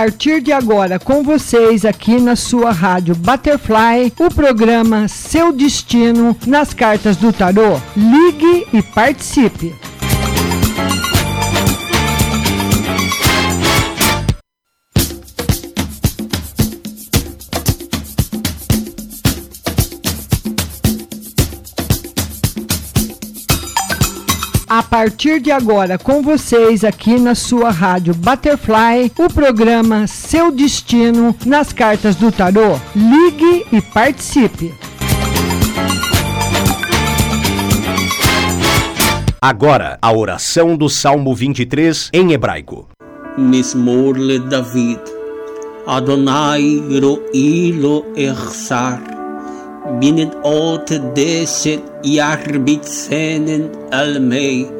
Partir de agora com vocês aqui na sua rádio Butterfly, o programa Seu Destino nas Cartas do Tarô. Ligue e participe. Partir de agora com vocês aqui na sua rádio Butterfly, o programa Seu Destino nas cartas do tarô. Ligue e participe. Agora, a oração do Salmo 23 em hebraico. Mismor David. Adonai ro'ilo echsar. binnen ot deset yarbitzenen almei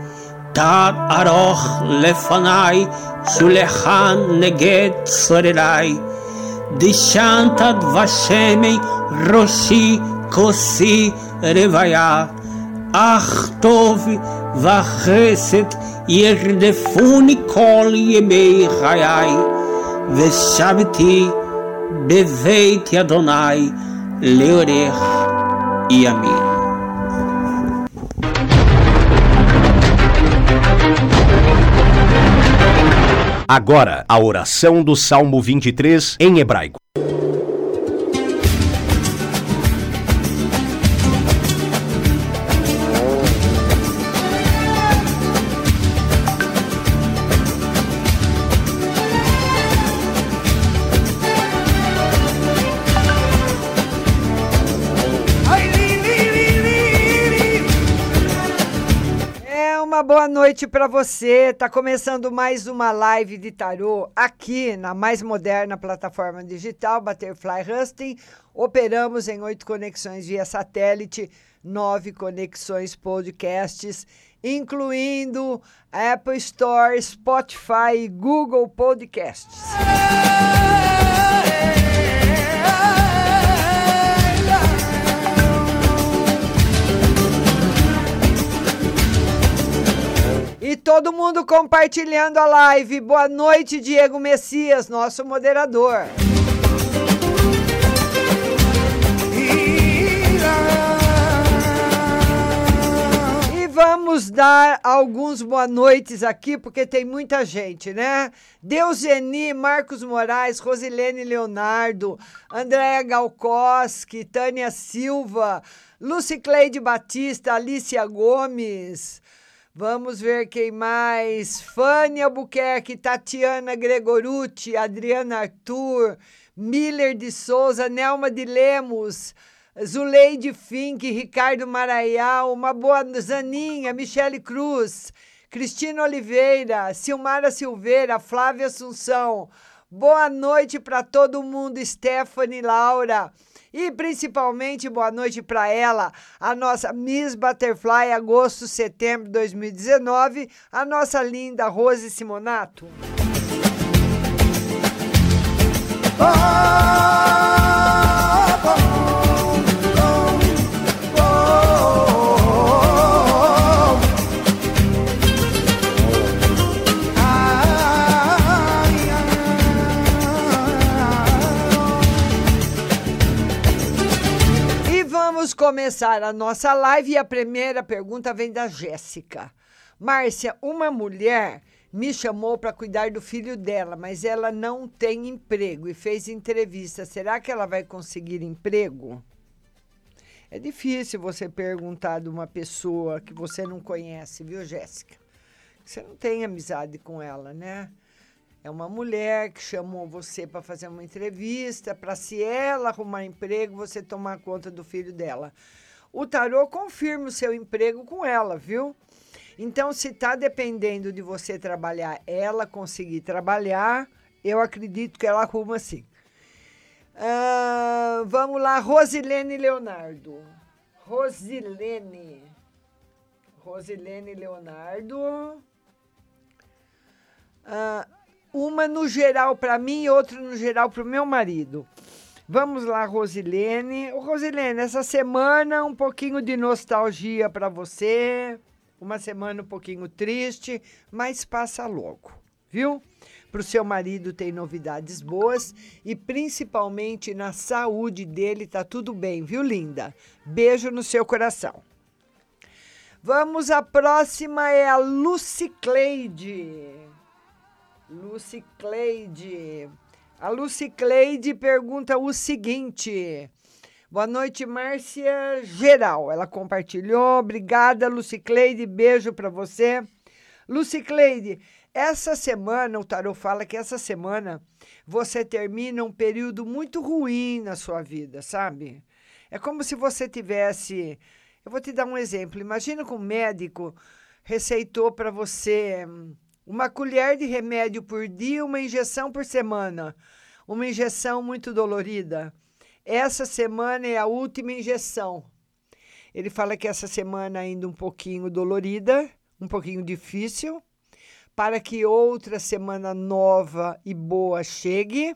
תת ארוך לפניי, שולחן נגד צורריי. דשנת דבשמי ראשי כוסי רוויה. אך טוב וחסד ירדפוני כל ימי חיי, ושבתי בבית אדוני לאורך ימים. Agora, a oração do Salmo 23 em hebraico. Boa noite para você. Tá começando mais uma live de tarô aqui na mais moderna plataforma digital Butterfly Husting. Operamos em oito conexões via satélite, nove conexões podcasts, incluindo Apple Store, Spotify e Google Podcasts. E todo mundo compartilhando a live. Boa noite, Diego Messias, nosso moderador. E vamos dar alguns boa noites aqui, porque tem muita gente, né? Deuseni, Marcos Moraes, Rosilene Leonardo, Andréa Galkoski, Tânia Silva, Lucicleide Batista, Alicia Gomes. Vamos ver quem mais. Fânia Albuquerque, Tatiana Gregorucci, Adriana Arthur, Miller de Souza, Nelma de Lemos, Zuleide Fink, Ricardo Maraial, uma boa Zaninha, Michele Cruz, Cristina Oliveira, Silmara Silveira, Flávia Assunção. Boa noite para todo mundo, Stephanie Laura. E principalmente boa noite para ela, a nossa Miss Butterfly agosto, setembro de 2019, a nossa linda Rose Simonato. Oh! Começar a nossa live e a primeira pergunta vem da Jéssica. Márcia, uma mulher me chamou para cuidar do filho dela, mas ela não tem emprego e fez entrevista. Será que ela vai conseguir emprego? É difícil você perguntar de uma pessoa que você não conhece, viu, Jéssica? Você não tem amizade com ela, né? É uma mulher que chamou você para fazer uma entrevista, para se ela arrumar emprego, você tomar conta do filho dela. O tarô confirma o seu emprego com ela, viu? Então, se está dependendo de você trabalhar, ela conseguir trabalhar, eu acredito que ela arruma sim. Vamos lá, Rosilene Leonardo. Rosilene. Rosilene Leonardo. Uma no geral para mim e outra no geral para o meu marido. Vamos lá, Rosilene. Ô, Rosilene, essa semana um pouquinho de nostalgia para você. Uma semana um pouquinho triste, mas passa logo, viu? Para o seu marido tem novidades boas e principalmente na saúde dele tá tudo bem, viu, linda? Beijo no seu coração. Vamos, a próxima é a Lucicleide. Lucy Cleide. A Lucy Cleide pergunta o seguinte: Boa noite, Márcia Geral. Ela compartilhou. Obrigada, Lucicleide. Beijo para você. Lucicleide, essa semana, o Tarot fala que essa semana você termina um período muito ruim na sua vida, sabe? É como se você tivesse. Eu vou te dar um exemplo. Imagina que um médico receitou para você hum, uma colher de remédio por dia, uma injeção por semana. Uma injeção muito dolorida. Essa semana é a última injeção. Ele fala que essa semana ainda um pouquinho dolorida, um pouquinho difícil, para que outra semana nova e boa chegue.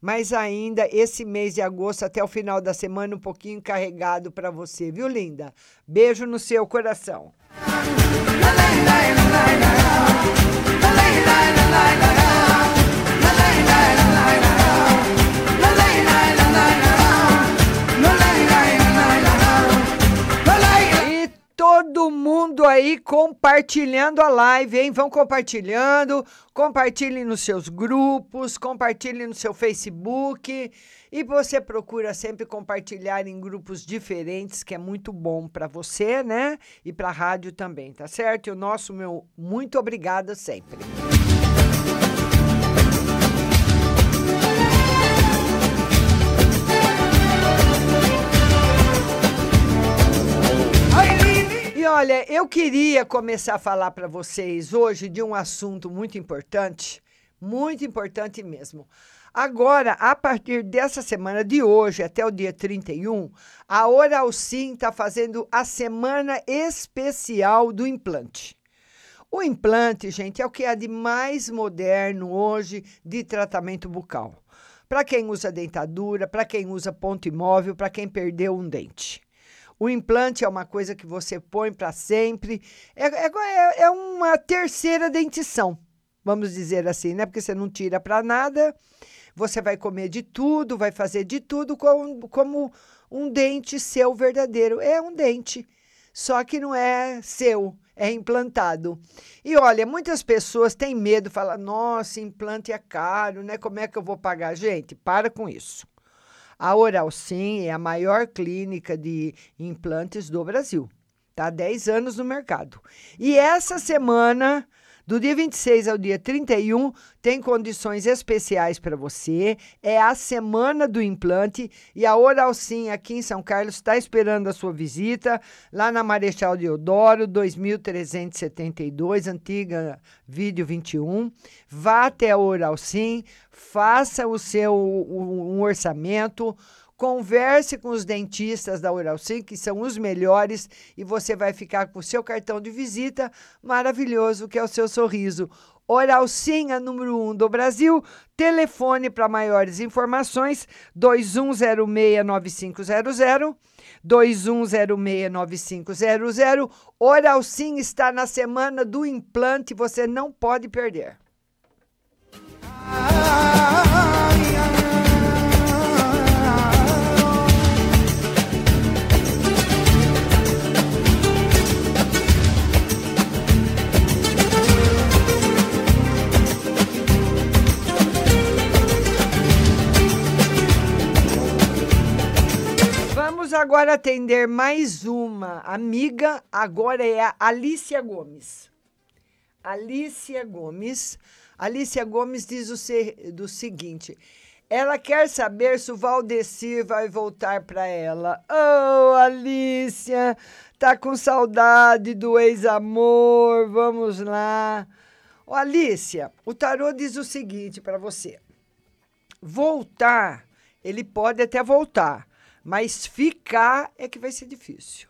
Mas ainda esse mês de agosto, até o final da semana, um pouquinho carregado para você, viu, linda? Beijo no seu coração. la la la la la todo mundo aí compartilhando a live, hein? Vão compartilhando, compartilhem nos seus grupos, compartilhem no seu Facebook. E você procura sempre compartilhar em grupos diferentes, que é muito bom para você, né? E para a rádio também, tá certo? E o nosso meu muito obrigada sempre. E olha, eu queria começar a falar para vocês hoje de um assunto muito importante, muito importante mesmo. Agora, a partir dessa semana de hoje até o dia 31, a Oral Sim está fazendo a semana especial do implante. O implante, gente, é o que há de mais moderno hoje de tratamento bucal. Para quem usa dentadura, para quem usa ponto imóvel, para quem perdeu um dente. O implante é uma coisa que você põe para sempre. É, é, é, uma terceira dentição, vamos dizer assim, né? Porque você não tira para nada, você vai comer de tudo, vai fazer de tudo como, como um dente seu verdadeiro. É um dente, só que não é seu, é implantado. E olha, muitas pessoas têm medo, falam: nossa, implante é caro, né? Como é que eu vou pagar? Gente, para com isso. A Oral Sim é a maior clínica de implantes do Brasil. Está há 10 anos no mercado. E essa semana do dia 26 ao dia 31, tem condições especiais para você. É a semana do implante e a Oral Sim aqui em São Carlos está esperando a sua visita lá na Marechal Deodoro, 2372, antiga Vídeo 21. Vá até a Oral Sim, faça o seu um orçamento Converse com os dentistas da Oral Sim, que são os melhores, e você vai ficar com o seu cartão de visita maravilhoso, que é o seu sorriso. Oral Sim, a número 1 um do Brasil. Telefone para maiores informações: 2106-9500. 2106-9500. Oral Sim está na semana do implante, você não pode perder. Agora atender mais uma amiga, agora é a Alicia Gomes. Alicia Gomes. Alicia Gomes diz o se, do seguinte: ela quer saber se o Valdecir vai voltar para ela. Oh, Alicia, tá com saudade do ex-amor. Vamos lá. Oh, Alicia, o tarô diz o seguinte para você: voltar, ele pode até voltar mas ficar é que vai ser difícil.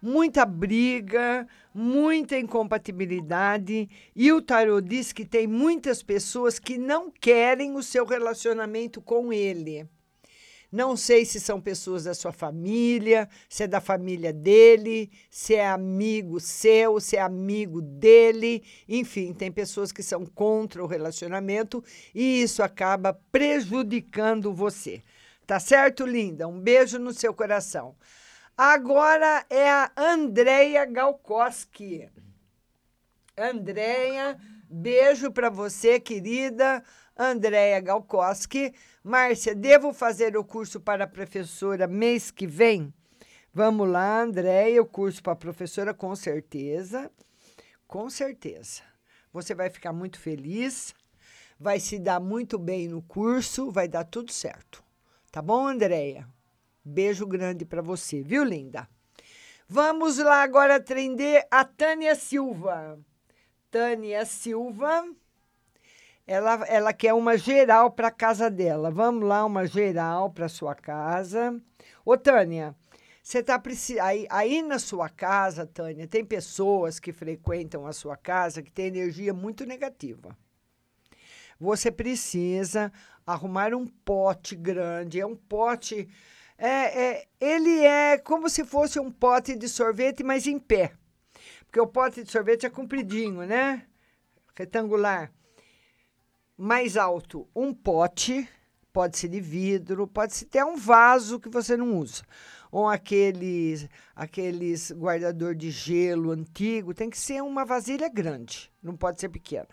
Muita briga, muita incompatibilidade, e o tarot diz que tem muitas pessoas que não querem o seu relacionamento com ele. Não sei se são pessoas da sua família, se é da família dele, se é amigo seu, se é amigo dele. Enfim, tem pessoas que são contra o relacionamento e isso acaba prejudicando você. Tá certo, linda? Um beijo no seu coração. Agora é a Andreia Galkoski. Andreia, beijo para você, querida. Andréia Galkoski. Márcia, devo fazer o curso para professora mês que vem? Vamos lá, Andréia, o curso para professora, com certeza. Com certeza. Você vai ficar muito feliz, vai se dar muito bem no curso, vai dar tudo certo. Tá bom, Andréia? Beijo grande para você, viu, linda? Vamos lá agora atender a Tânia Silva. Tânia Silva. Ela, ela quer uma geral para casa dela. Vamos lá, uma geral para sua casa. Ô, Tânia, você está aí, aí na sua casa, Tânia, tem pessoas que frequentam a sua casa que têm energia muito negativa. Você precisa arrumar um pote grande. É um pote. É, é, ele é como se fosse um pote de sorvete, mas em pé. Porque o pote de sorvete é compridinho, né? Retangular. Mais alto, um pote, pode ser de vidro, pode ser até um vaso que você não usa. Ou aqueles, aqueles guardador de gelo antigo, tem que ser uma vasilha grande, não pode ser pequena.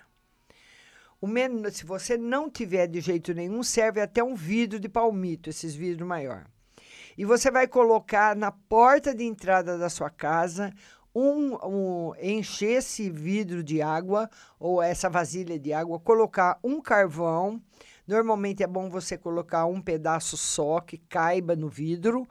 Men se você não tiver de jeito nenhum, serve até um vidro de palmito, esses vidros maior. E você vai colocar na porta de entrada da sua casa um, um, encher esse vidro de água ou essa vasilha de água, colocar um carvão. Normalmente é bom você colocar um pedaço só que caiba no vidro.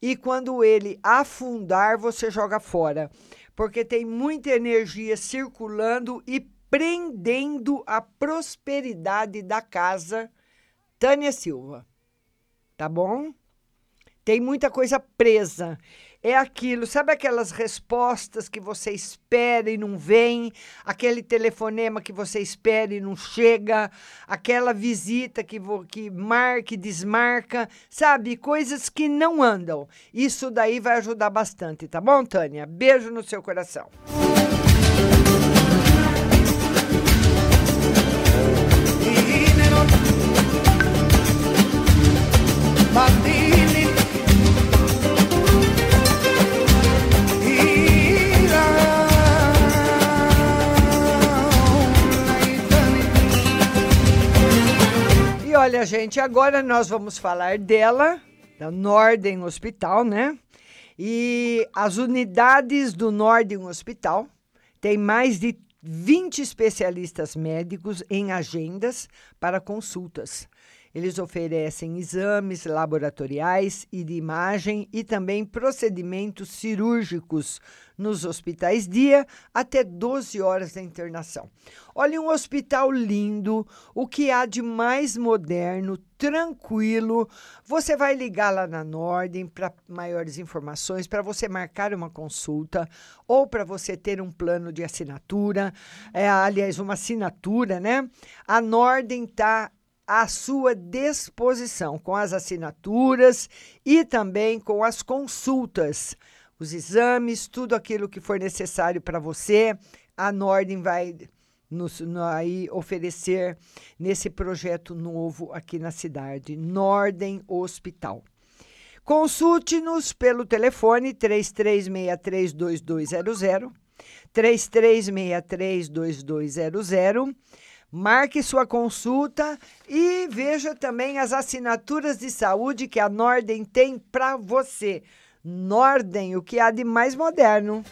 E quando ele afundar, você joga fora, porque tem muita energia circulando e prendendo a prosperidade da casa. Tânia Silva. Tá bom? Tem muita coisa presa é aquilo, sabe aquelas respostas que você espera e não vem, aquele telefonema que você espera e não chega, aquela visita que, que marca e desmarca, sabe? Coisas que não andam. Isso daí vai ajudar bastante, tá bom, Tânia? Beijo no seu coração. Gente, agora nós vamos falar dela, da Norden Hospital, né? E as unidades do Norden Hospital têm mais de 20 especialistas médicos em agendas para consultas. Eles oferecem exames laboratoriais e de imagem e também procedimentos cirúrgicos nos hospitais dia até 12 horas da internação. Olha, um hospital lindo, o que há de mais moderno, tranquilo. Você vai ligar lá na Nordem para maiores informações, para você marcar uma consulta ou para você ter um plano de assinatura, é, aliás, uma assinatura, né? A Nordem está à sua disposição com as assinaturas e também com as consultas, os exames, tudo aquilo que for necessário para você. A Nordem vai nos no, aí oferecer nesse projeto novo aqui na cidade, Nordem Hospital. Consulte-nos pelo telefone 33632200, 33632200 Marque sua consulta e veja também as assinaturas de saúde que a Nordem tem para você. Nordem, o que há de mais moderno.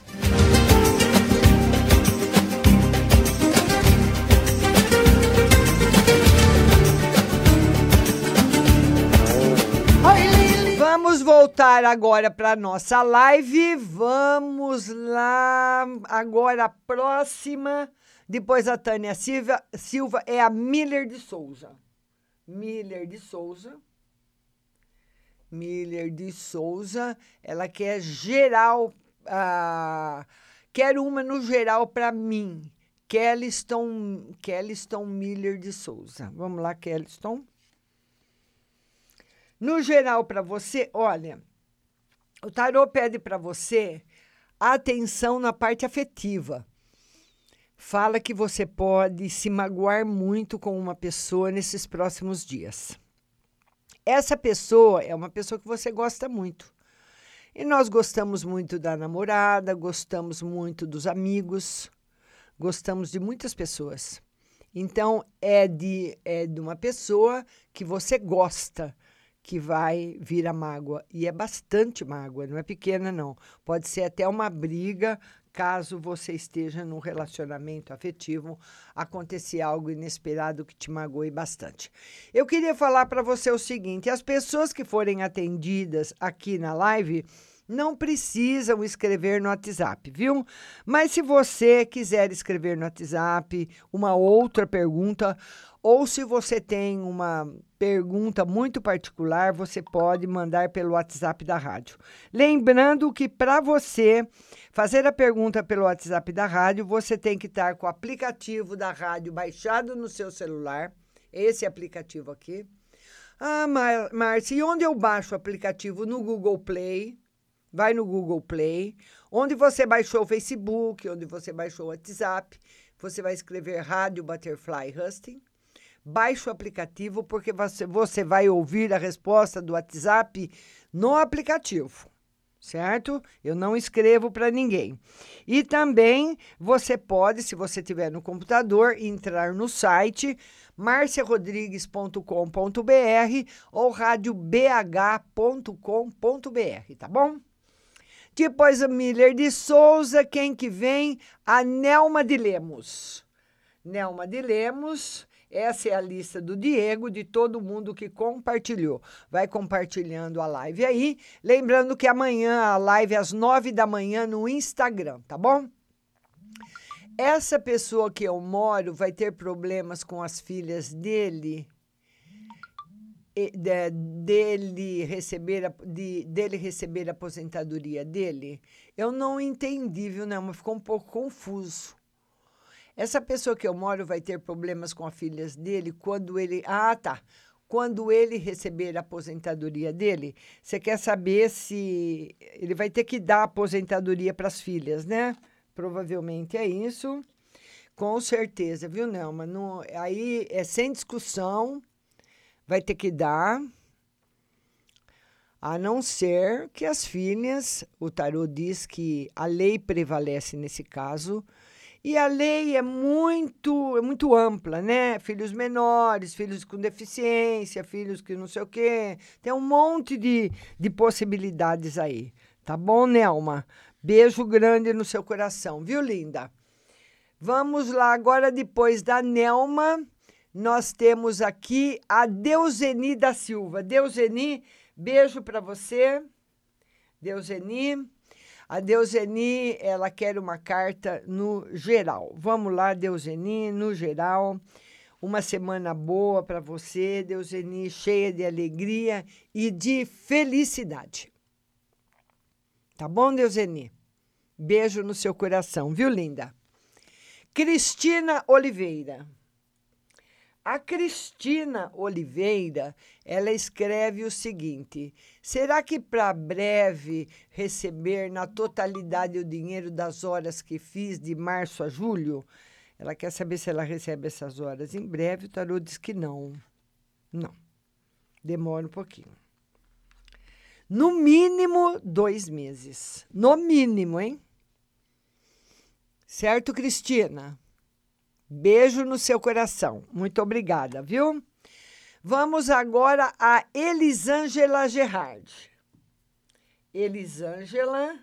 Vamos voltar agora para nossa live. Vamos lá. Agora a próxima depois a Tânia Silva, Silva é a Miller de Souza. Miller de Souza. Miller de Souza, ela quer geral, quer uma no geral para mim. Kellyston, Kellyston Miller de Souza. Vamos lá, Kellyston. No geral para você, olha, o tarô pede para você atenção na parte afetiva fala que você pode se magoar muito com uma pessoa nesses próximos dias. Essa pessoa é uma pessoa que você gosta muito. E nós gostamos muito da namorada, gostamos muito dos amigos, gostamos de muitas pessoas. Então, é de, é de uma pessoa que você gosta que vai vir a mágoa. E é bastante mágoa, não é pequena, não. Pode ser até uma briga, caso você esteja num relacionamento afetivo, acontecer algo inesperado que te magoe bastante. Eu queria falar para você o seguinte: as pessoas que forem atendidas aqui na live não precisam escrever no WhatsApp, viu? Mas se você quiser escrever no WhatsApp uma outra pergunta, ou se você tem uma pergunta muito particular, você pode mandar pelo WhatsApp da rádio. Lembrando que para você fazer a pergunta pelo WhatsApp da rádio, você tem que estar com o aplicativo da rádio baixado no seu celular, esse aplicativo aqui. Ah, Márcia, e onde eu baixo o aplicativo? No Google Play. Vai no Google Play, onde você baixou o Facebook, onde você baixou o WhatsApp, você vai escrever Rádio Butterfly Husting. Baixe o aplicativo porque você, vai ouvir a resposta do WhatsApp no aplicativo certo? Eu não escrevo para ninguém. E também você pode, se você tiver no computador, entrar no site marciarodrigues.com.br ou radiobh.com.br, tá bom? Depois o Miller de Souza, quem que vem? A Nelma de Lemos. Nelma de Lemos, essa é a lista do Diego, de todo mundo que compartilhou. Vai compartilhando a live aí. Lembrando que amanhã a live às nove da manhã no Instagram, tá bom? Essa pessoa que eu moro vai ter problemas com as filhas dele de, dele receber a, de, dele receber a aposentadoria dele, eu não entendi, viu, não, mas ficou um pouco confuso. Essa pessoa que eu moro vai ter problemas com as filhas dele quando ele. Ah, tá. Quando ele receber a aposentadoria dele, você quer saber se ele vai ter que dar aposentadoria para as filhas, né? Provavelmente é isso. Com certeza, viu, Nelma? Não, aí é sem discussão vai ter que dar, a não ser que as filhas, o tarô diz que a lei prevalece nesse caso, e a lei é muito, é muito ampla, né? Filhos menores, filhos com deficiência, filhos que não sei o quê. Tem um monte de, de possibilidades aí. Tá bom, Nelma? Beijo grande no seu coração, viu, linda? Vamos lá agora, depois da Nelma, nós temos aqui a Deuseni da Silva. Deuseni, beijo para você. Deuseni. A Deuseni, ela quer uma carta no geral. Vamos lá, Deuseni, no geral. Uma semana boa para você, Deuseni, cheia de alegria e de felicidade. Tá bom, Deuseni? Beijo no seu coração, viu, linda? Cristina Oliveira. A Cristina Oliveira, ela escreve o seguinte: será que para breve receber na totalidade o dinheiro das horas que fiz de março a julho? Ela quer saber se ela recebe essas horas em breve. O tarô diz que não. Não. Demora um pouquinho. No mínimo dois meses. No mínimo, hein? Certo, Cristina? Beijo no seu coração. Muito obrigada, viu? Vamos agora a Elisângela Gerard. Elisângela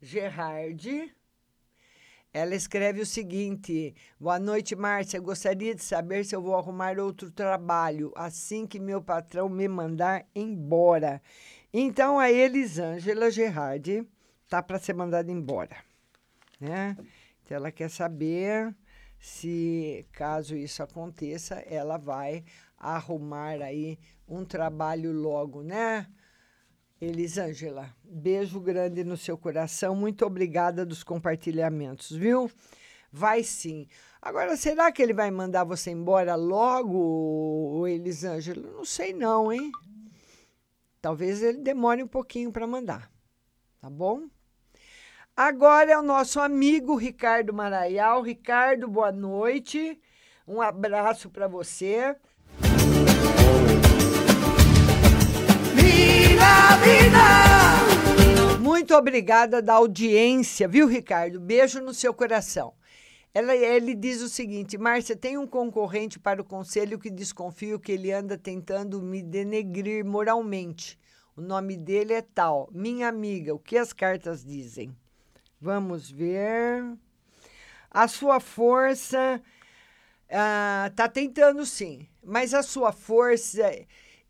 Gerard. Ela escreve o seguinte: Boa noite, Márcia. Gostaria de saber se eu vou arrumar outro trabalho assim que meu patrão me mandar embora. Então, a Elisângela Gerard tá para ser mandada embora, né? Então, ela quer saber se caso isso aconteça, ela vai arrumar aí um trabalho logo, né? Elisângela, beijo grande no seu coração. Muito obrigada dos compartilhamentos, viu? Vai sim. Agora, será que ele vai mandar você embora logo, Elisângela? Não sei não, hein? Talvez ele demore um pouquinho para mandar. Tá bom? Agora é o nosso amigo Ricardo Maraial. Ricardo, boa noite. Um abraço para você. Muito obrigada da audiência, viu, Ricardo? Beijo no seu coração. Ela, ele diz o seguinte: Márcia, tem um concorrente para o conselho que desconfio que ele anda tentando me denegrir moralmente. O nome dele é tal. Minha amiga, o que as cartas dizem? Vamos ver. A sua força. Ah, tá tentando sim, mas a sua força.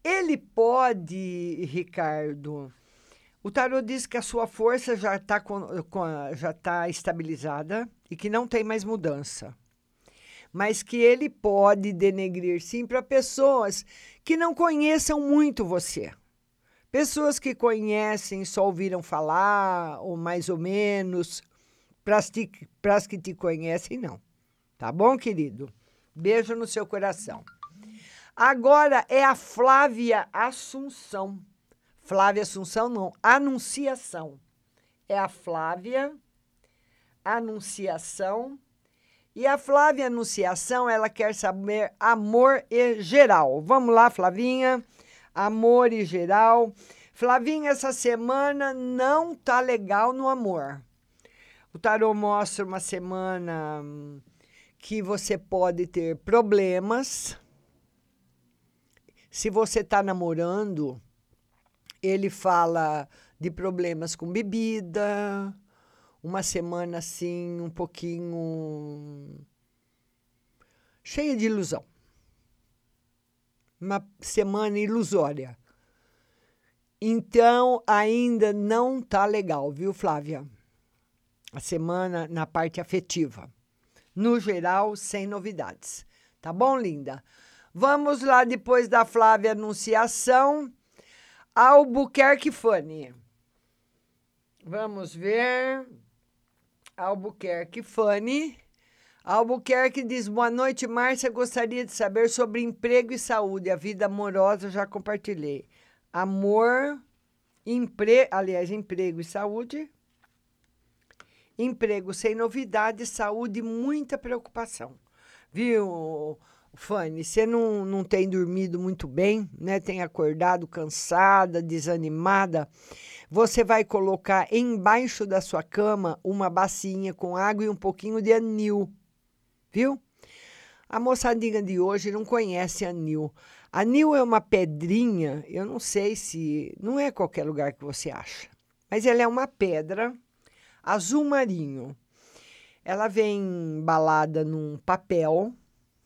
Ele pode, Ricardo. O tarot diz que a sua força já está tá estabilizada e que não tem mais mudança. Mas que ele pode denegrir sim para pessoas que não conheçam muito você. Pessoas que conhecem, só ouviram falar, ou mais ou menos. Para as que te conhecem, não. Tá bom, querido? Beijo no seu coração. Agora é a Flávia Assunção. Flávia Assunção, não, Anunciação. É a Flávia Anunciação. E a Flávia Anunciação, ela quer saber amor e geral. Vamos lá, Flavinha. Amor e geral. Flavinha, essa semana não tá legal no amor. O tarô mostra uma semana que você pode ter problemas. Se você está namorando, ele fala de problemas com bebida, uma semana assim, um pouquinho cheia de ilusão. Uma semana ilusória. Então, ainda não tá legal, viu, Flávia? A semana na parte afetiva. No geral, sem novidades. Tá bom, linda? Vamos lá depois da Flávia Anunciação. Albuquerque Fanny. Vamos ver. Albuquerque Fanny. Albuquerque diz: Boa noite, Márcia. Gostaria de saber sobre emprego e saúde. A vida amorosa já compartilhei. Amor, empre... aliás, emprego e saúde. Emprego sem novidade, saúde, muita preocupação. Viu, Fanny? Você não, não tem dormido muito bem, né? Tem acordado cansada, desanimada. Você vai colocar embaixo da sua cama uma bacinha com água e um pouquinho de anil viu? A moçadinha de hoje não conhece anil. Anil é uma pedrinha, eu não sei se. Não é qualquer lugar que você acha, mas ela é uma pedra azul marinho. Ela vem embalada num papel,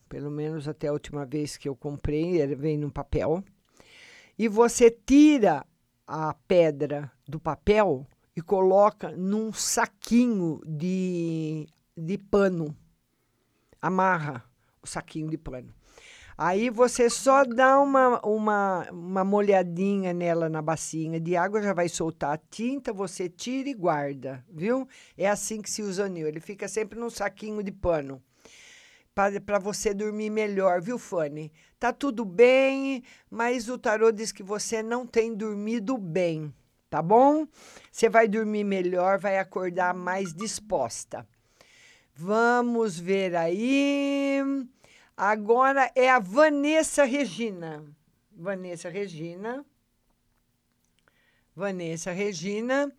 pelo menos até a última vez que eu comprei, ela vem num papel. E você tira a pedra do papel e coloca num saquinho de, de pano amarra o saquinho de pano. Aí você só dá uma, uma, uma molhadinha nela na bacinha de água, já vai soltar a tinta, você tira e guarda, viu? É assim que se usa o anil. Ele fica sempre num saquinho de pano. Para você dormir melhor, viu, Fanny? Tá tudo bem, mas o tarô diz que você não tem dormido bem, tá bom? Você vai dormir melhor, vai acordar mais disposta. Vamos ver aí. Agora é a Vanessa Regina. Vanessa Regina. Vanessa Regina.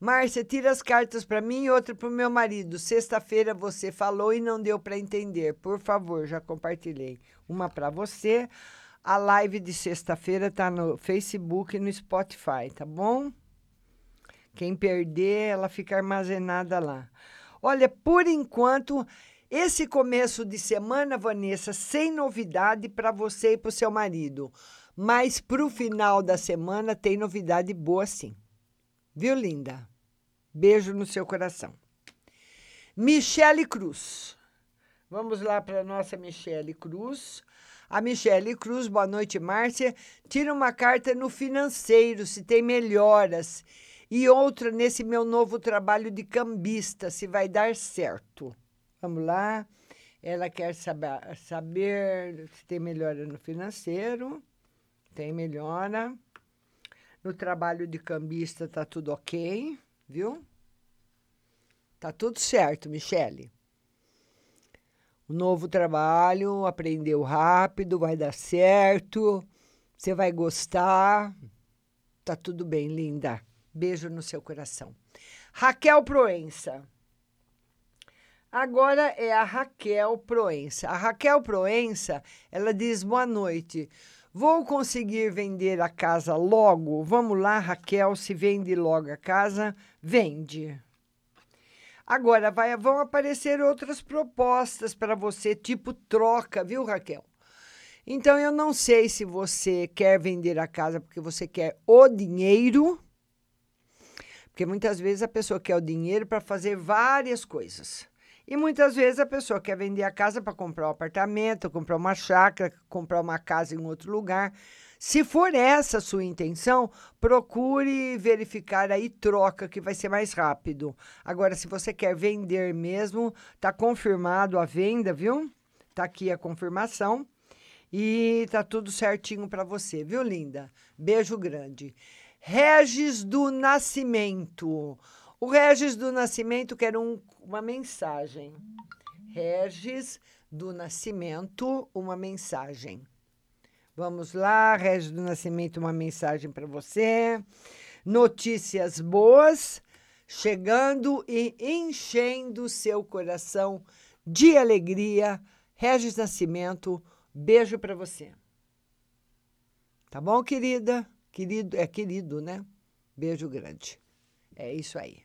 Márcia, tira as cartas para mim e outra para o meu marido. Sexta-feira você falou e não deu para entender. Por favor, já compartilhei. Uma para você. A live de sexta-feira está no Facebook e no Spotify, tá bom? Quem perder, ela fica armazenada lá. Olha, por enquanto, esse começo de semana, Vanessa, sem novidade para você e para o seu marido. Mas para o final da semana tem novidade boa sim. Viu, linda? Beijo no seu coração. Michele Cruz. Vamos lá para nossa Michele Cruz. A Michele Cruz, boa noite, Márcia. Tira uma carta no financeiro, se tem melhoras e outra nesse meu novo trabalho de cambista, se vai dar certo. Vamos lá. Ela quer saber, saber se tem melhora no financeiro. Tem melhora. No trabalho de cambista tá tudo ok, viu? Tá tudo certo, Michele. O novo trabalho, aprendeu rápido, vai dar certo. Você vai gostar. Tá tudo bem, linda. Beijo no seu coração. Raquel Proença. Agora é a Raquel Proença. A Raquel Proença, ela diz boa noite. Vou conseguir vender a casa logo? Vamos lá, Raquel, se vende logo a casa, vende. Agora vai, vão aparecer outras propostas para você, tipo troca, viu, Raquel? Então eu não sei se você quer vender a casa porque você quer o dinheiro, porque muitas vezes a pessoa quer o dinheiro para fazer várias coisas. E muitas vezes a pessoa quer vender a casa para comprar um apartamento, comprar uma chácara, comprar uma casa em outro lugar. Se for essa a sua intenção, procure verificar aí troca, que vai ser mais rápido. Agora, se você quer vender mesmo, tá confirmado a venda, viu? Tá aqui a confirmação. E tá tudo certinho para você, viu, linda? Beijo grande. Regis do Nascimento. O Regis do Nascimento quer um, uma mensagem. Regis do Nascimento, uma mensagem. Vamos lá, Regis do Nascimento, uma mensagem para você. Notícias boas chegando e enchendo seu coração de alegria. Regis Nascimento, beijo para você. Tá bom, querida? Querido, é querido, né? Beijo grande. É isso aí.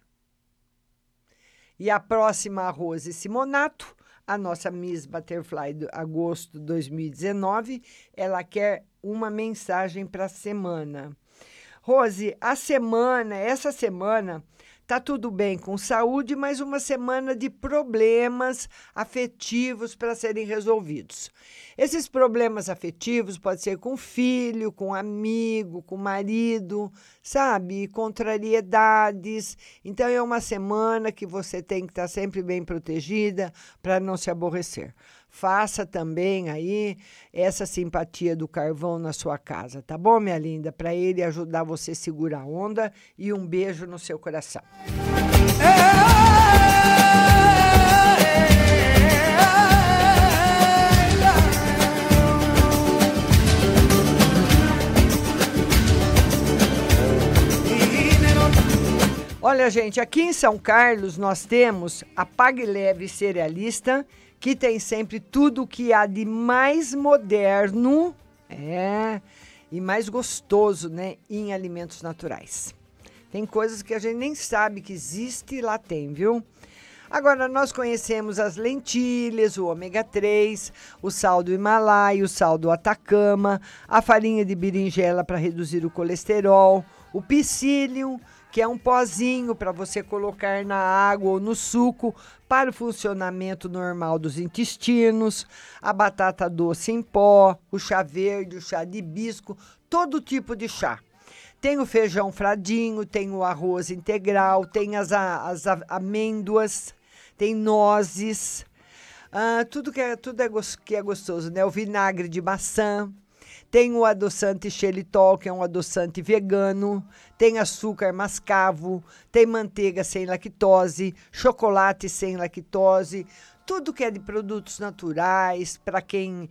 E a próxima, a Rose Simonato, a nossa Miss Butterfly de agosto de 2019, ela quer uma mensagem para a semana. Rose, a semana, essa semana, Tá tudo bem com saúde, mas uma semana de problemas afetivos para serem resolvidos. Esses problemas afetivos pode ser com filho, com amigo, com marido, sabe? Contrariedades. Então é uma semana que você tem que estar tá sempre bem protegida para não se aborrecer faça também aí essa simpatia do carvão na sua casa, tá bom, minha linda? Para ele ajudar você a segurar a onda e um beijo no seu coração. Olha, gente, aqui em São Carlos nós temos a Pague Leve Cerealista que tem sempre tudo que há de mais moderno, é, e mais gostoso, né, em alimentos naturais. Tem coisas que a gente nem sabe que existe e lá tem, viu? Agora, nós conhecemos as lentilhas, o ômega 3, o sal do Himalaia, o sal do Atacama, a farinha de berinjela para reduzir o colesterol, o psyllium, que é um pozinho para você colocar na água ou no suco para o funcionamento normal dos intestinos, a batata doce em pó, o chá verde, o chá de hibisco, todo tipo de chá. Tem o feijão fradinho, tem o arroz integral, tem as, as amêndoas, tem nozes, ah, tudo, que é, tudo é, que é gostoso, né? O vinagre de maçã, tem o adoçante xelitol, que é um adoçante vegano, tem açúcar mascavo, tem manteiga sem lactose, chocolate sem lactose, tudo que é de produtos naturais, para quem,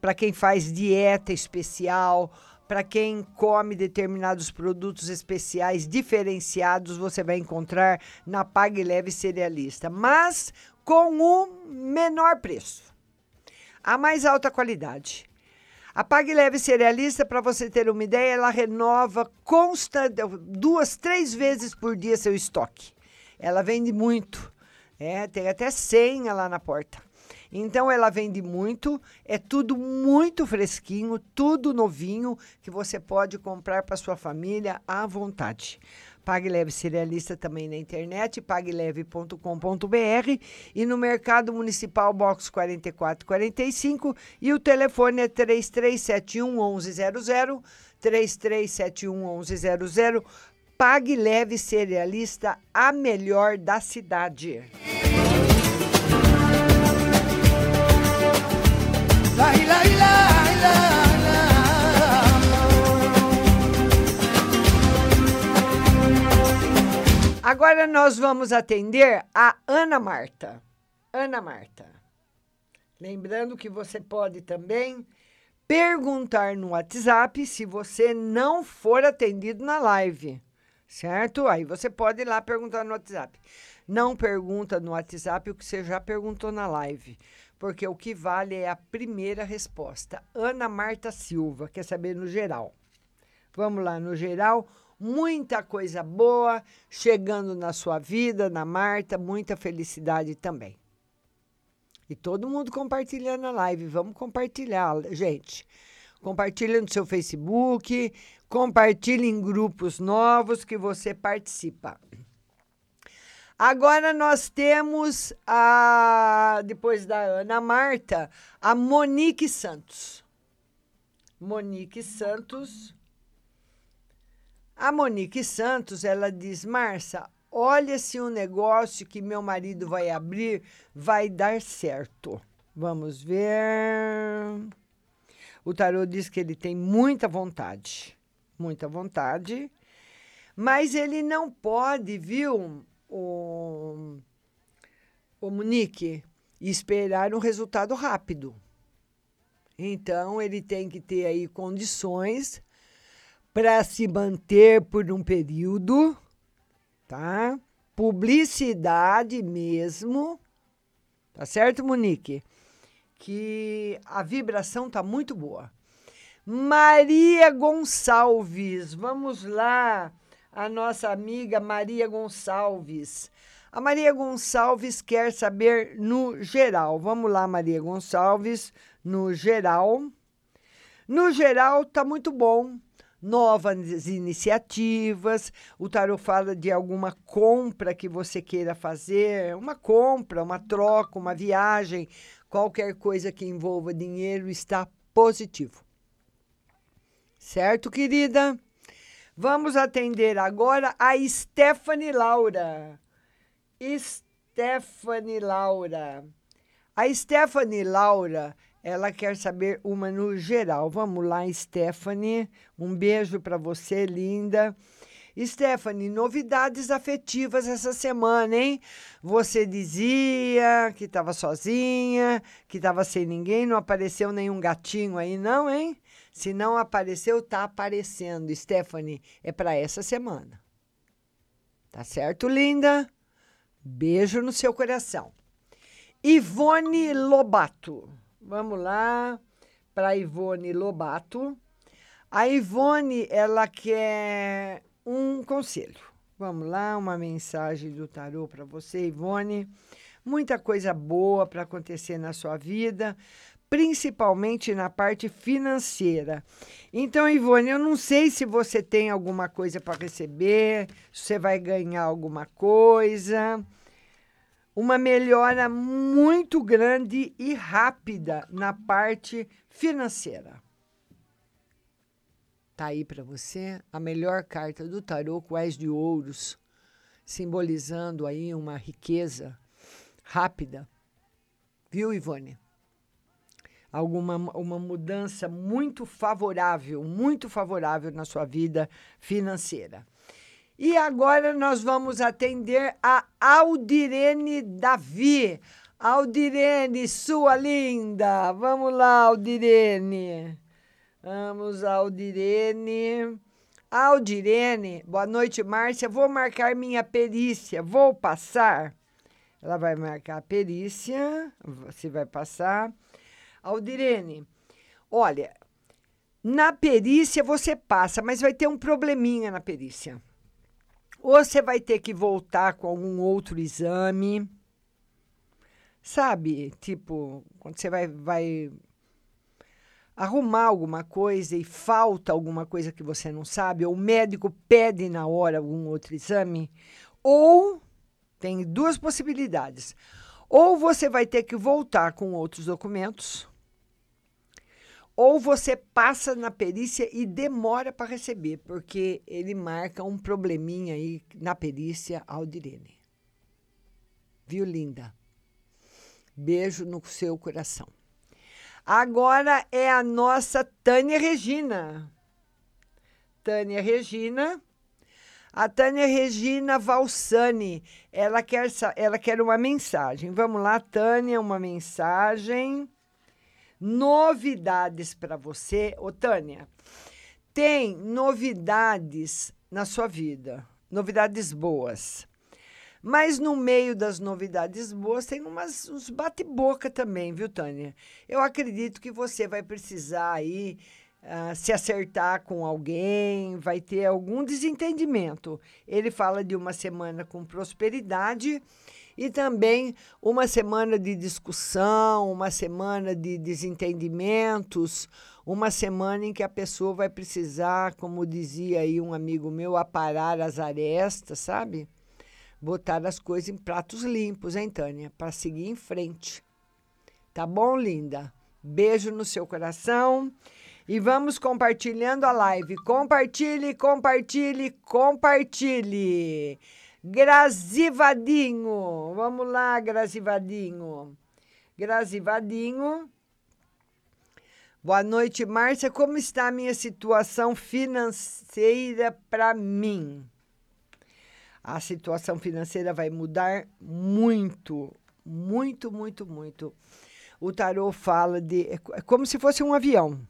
para quem faz dieta especial, para quem come determinados produtos especiais diferenciados, você vai encontrar na Pague Leve Cerealista, mas com o menor preço. A mais alta qualidade. A Pague Leve Cerealista, para você ter uma ideia, ela renova consta duas, três vezes por dia seu estoque. Ela vende muito. É, tem até senha lá na porta. Então ela vende muito, é tudo muito fresquinho, tudo novinho que você pode comprar para sua família à vontade. Pague Leve Cerealista também na internet, pagleve.com.br e no Mercado Municipal Box 4445 e o telefone é 3371 1100, 3371 1100. Pague Leve Cerealista, a melhor da cidade. La, la, la, Agora nós vamos atender a Ana Marta. Ana Marta. Lembrando que você pode também perguntar no WhatsApp se você não for atendido na live, certo? Aí você pode ir lá perguntar no WhatsApp. não pergunta no WhatsApp o que você já perguntou na live, porque o que vale é a primeira resposta. Ana Marta Silva, quer saber no geral. Vamos lá, no geral, muita coisa boa chegando na sua vida, na Marta, muita felicidade também. E todo mundo compartilhando a live. Vamos compartilhar, gente. Compartilha no seu Facebook, compartilhe em grupos novos que você participa. Agora nós temos a depois da Ana Marta, a Monique Santos. Monique Santos. A Monique Santos, ela diz: "Marça, olha se o negócio que meu marido vai abrir vai dar certo. Vamos ver. O tarô diz que ele tem muita vontade, muita vontade, mas ele não pode, viu, o, o Monique, esperar um resultado rápido. Então, ele tem que ter aí condições para se manter por um período, tá? Publicidade mesmo, tá certo, Monique? que a vibração tá muito boa. Maria Gonçalves, vamos lá, a nossa amiga Maria Gonçalves. A Maria Gonçalves quer saber no geral. Vamos lá, Maria Gonçalves, no geral. No geral, tá muito bom. Novas iniciativas. O tarot fala de alguma compra que você queira fazer, uma compra, uma troca, uma viagem, qualquer coisa que envolva dinheiro está positivo. Certo, querida? Vamos atender agora a Stephanie Laura. Stephanie Laura. A Stephanie Laura, ela quer saber uma no geral. Vamos lá, Stephanie. Um beijo para você, linda. Stephanie, novidades afetivas essa semana, hein? Você dizia que estava sozinha, que estava sem ninguém, não apareceu nenhum gatinho aí, não, hein? Se não apareceu, tá aparecendo. Stephanie, é para essa semana. Tá certo, linda? Beijo no seu coração. Ivone Lobato. Vamos lá para Ivone Lobato. A Ivone, ela quer um conselho. Vamos lá, uma mensagem do tarô para você, Ivone. Muita coisa boa para acontecer na sua vida, principalmente na parte financeira. Então, Ivone, eu não sei se você tem alguma coisa para receber, se você vai ganhar alguma coisa. Uma melhora muito grande e rápida na parte financeira. Tá aí para você a melhor carta do tarô com as de ouros, simbolizando aí uma riqueza rápida. Viu, Ivone? Alguma uma mudança muito favorável, muito favorável na sua vida financeira. E agora nós vamos atender a Aldirene Davi. Aldirene, sua linda. Vamos lá, Aldirene. Vamos, Aldirene. Aldirene, boa noite, Márcia. Vou marcar minha perícia. Vou passar. Ela vai marcar a perícia. Você vai passar. Aldirene, olha, na perícia você passa, mas vai ter um probleminha na perícia. Ou você vai ter que voltar com algum outro exame. Sabe? Tipo, quando você vai, vai arrumar alguma coisa e falta alguma coisa que você não sabe, ou o médico pede na hora algum outro exame, ou tem duas possibilidades. Ou você vai ter que voltar com outros documentos, ou você passa na perícia e demora para receber, porque ele marca um probleminha aí na perícia Aldirene. Viu, linda? Beijo no seu coração. Agora é a nossa Tânia Regina. Tânia Regina. A Tânia Regina Valsani, ela quer, ela quer uma mensagem. Vamos lá, Tânia, uma mensagem. Novidades para você. Ô, Tânia, tem novidades na sua vida, novidades boas. Mas no meio das novidades boas tem umas, uns bate-boca também, viu, Tânia? Eu acredito que você vai precisar aí uh, se acertar com alguém, vai ter algum desentendimento. Ele fala de uma semana com prosperidade e também uma semana de discussão, uma semana de desentendimentos, uma semana em que a pessoa vai precisar, como dizia aí um amigo meu, aparar as arestas, sabe? Botar as coisas em pratos limpos, hein, Tânia? Para seguir em frente. Tá bom, linda? Beijo no seu coração. E vamos compartilhando a live. Compartilhe, compartilhe, compartilhe. Grazivadinho. Vamos lá, Grazivadinho. Grazivadinho. Boa noite, Márcia. Como está a minha situação financeira para mim? A situação financeira vai mudar muito, muito, muito, muito. O tarô fala de é, é como se fosse um avião.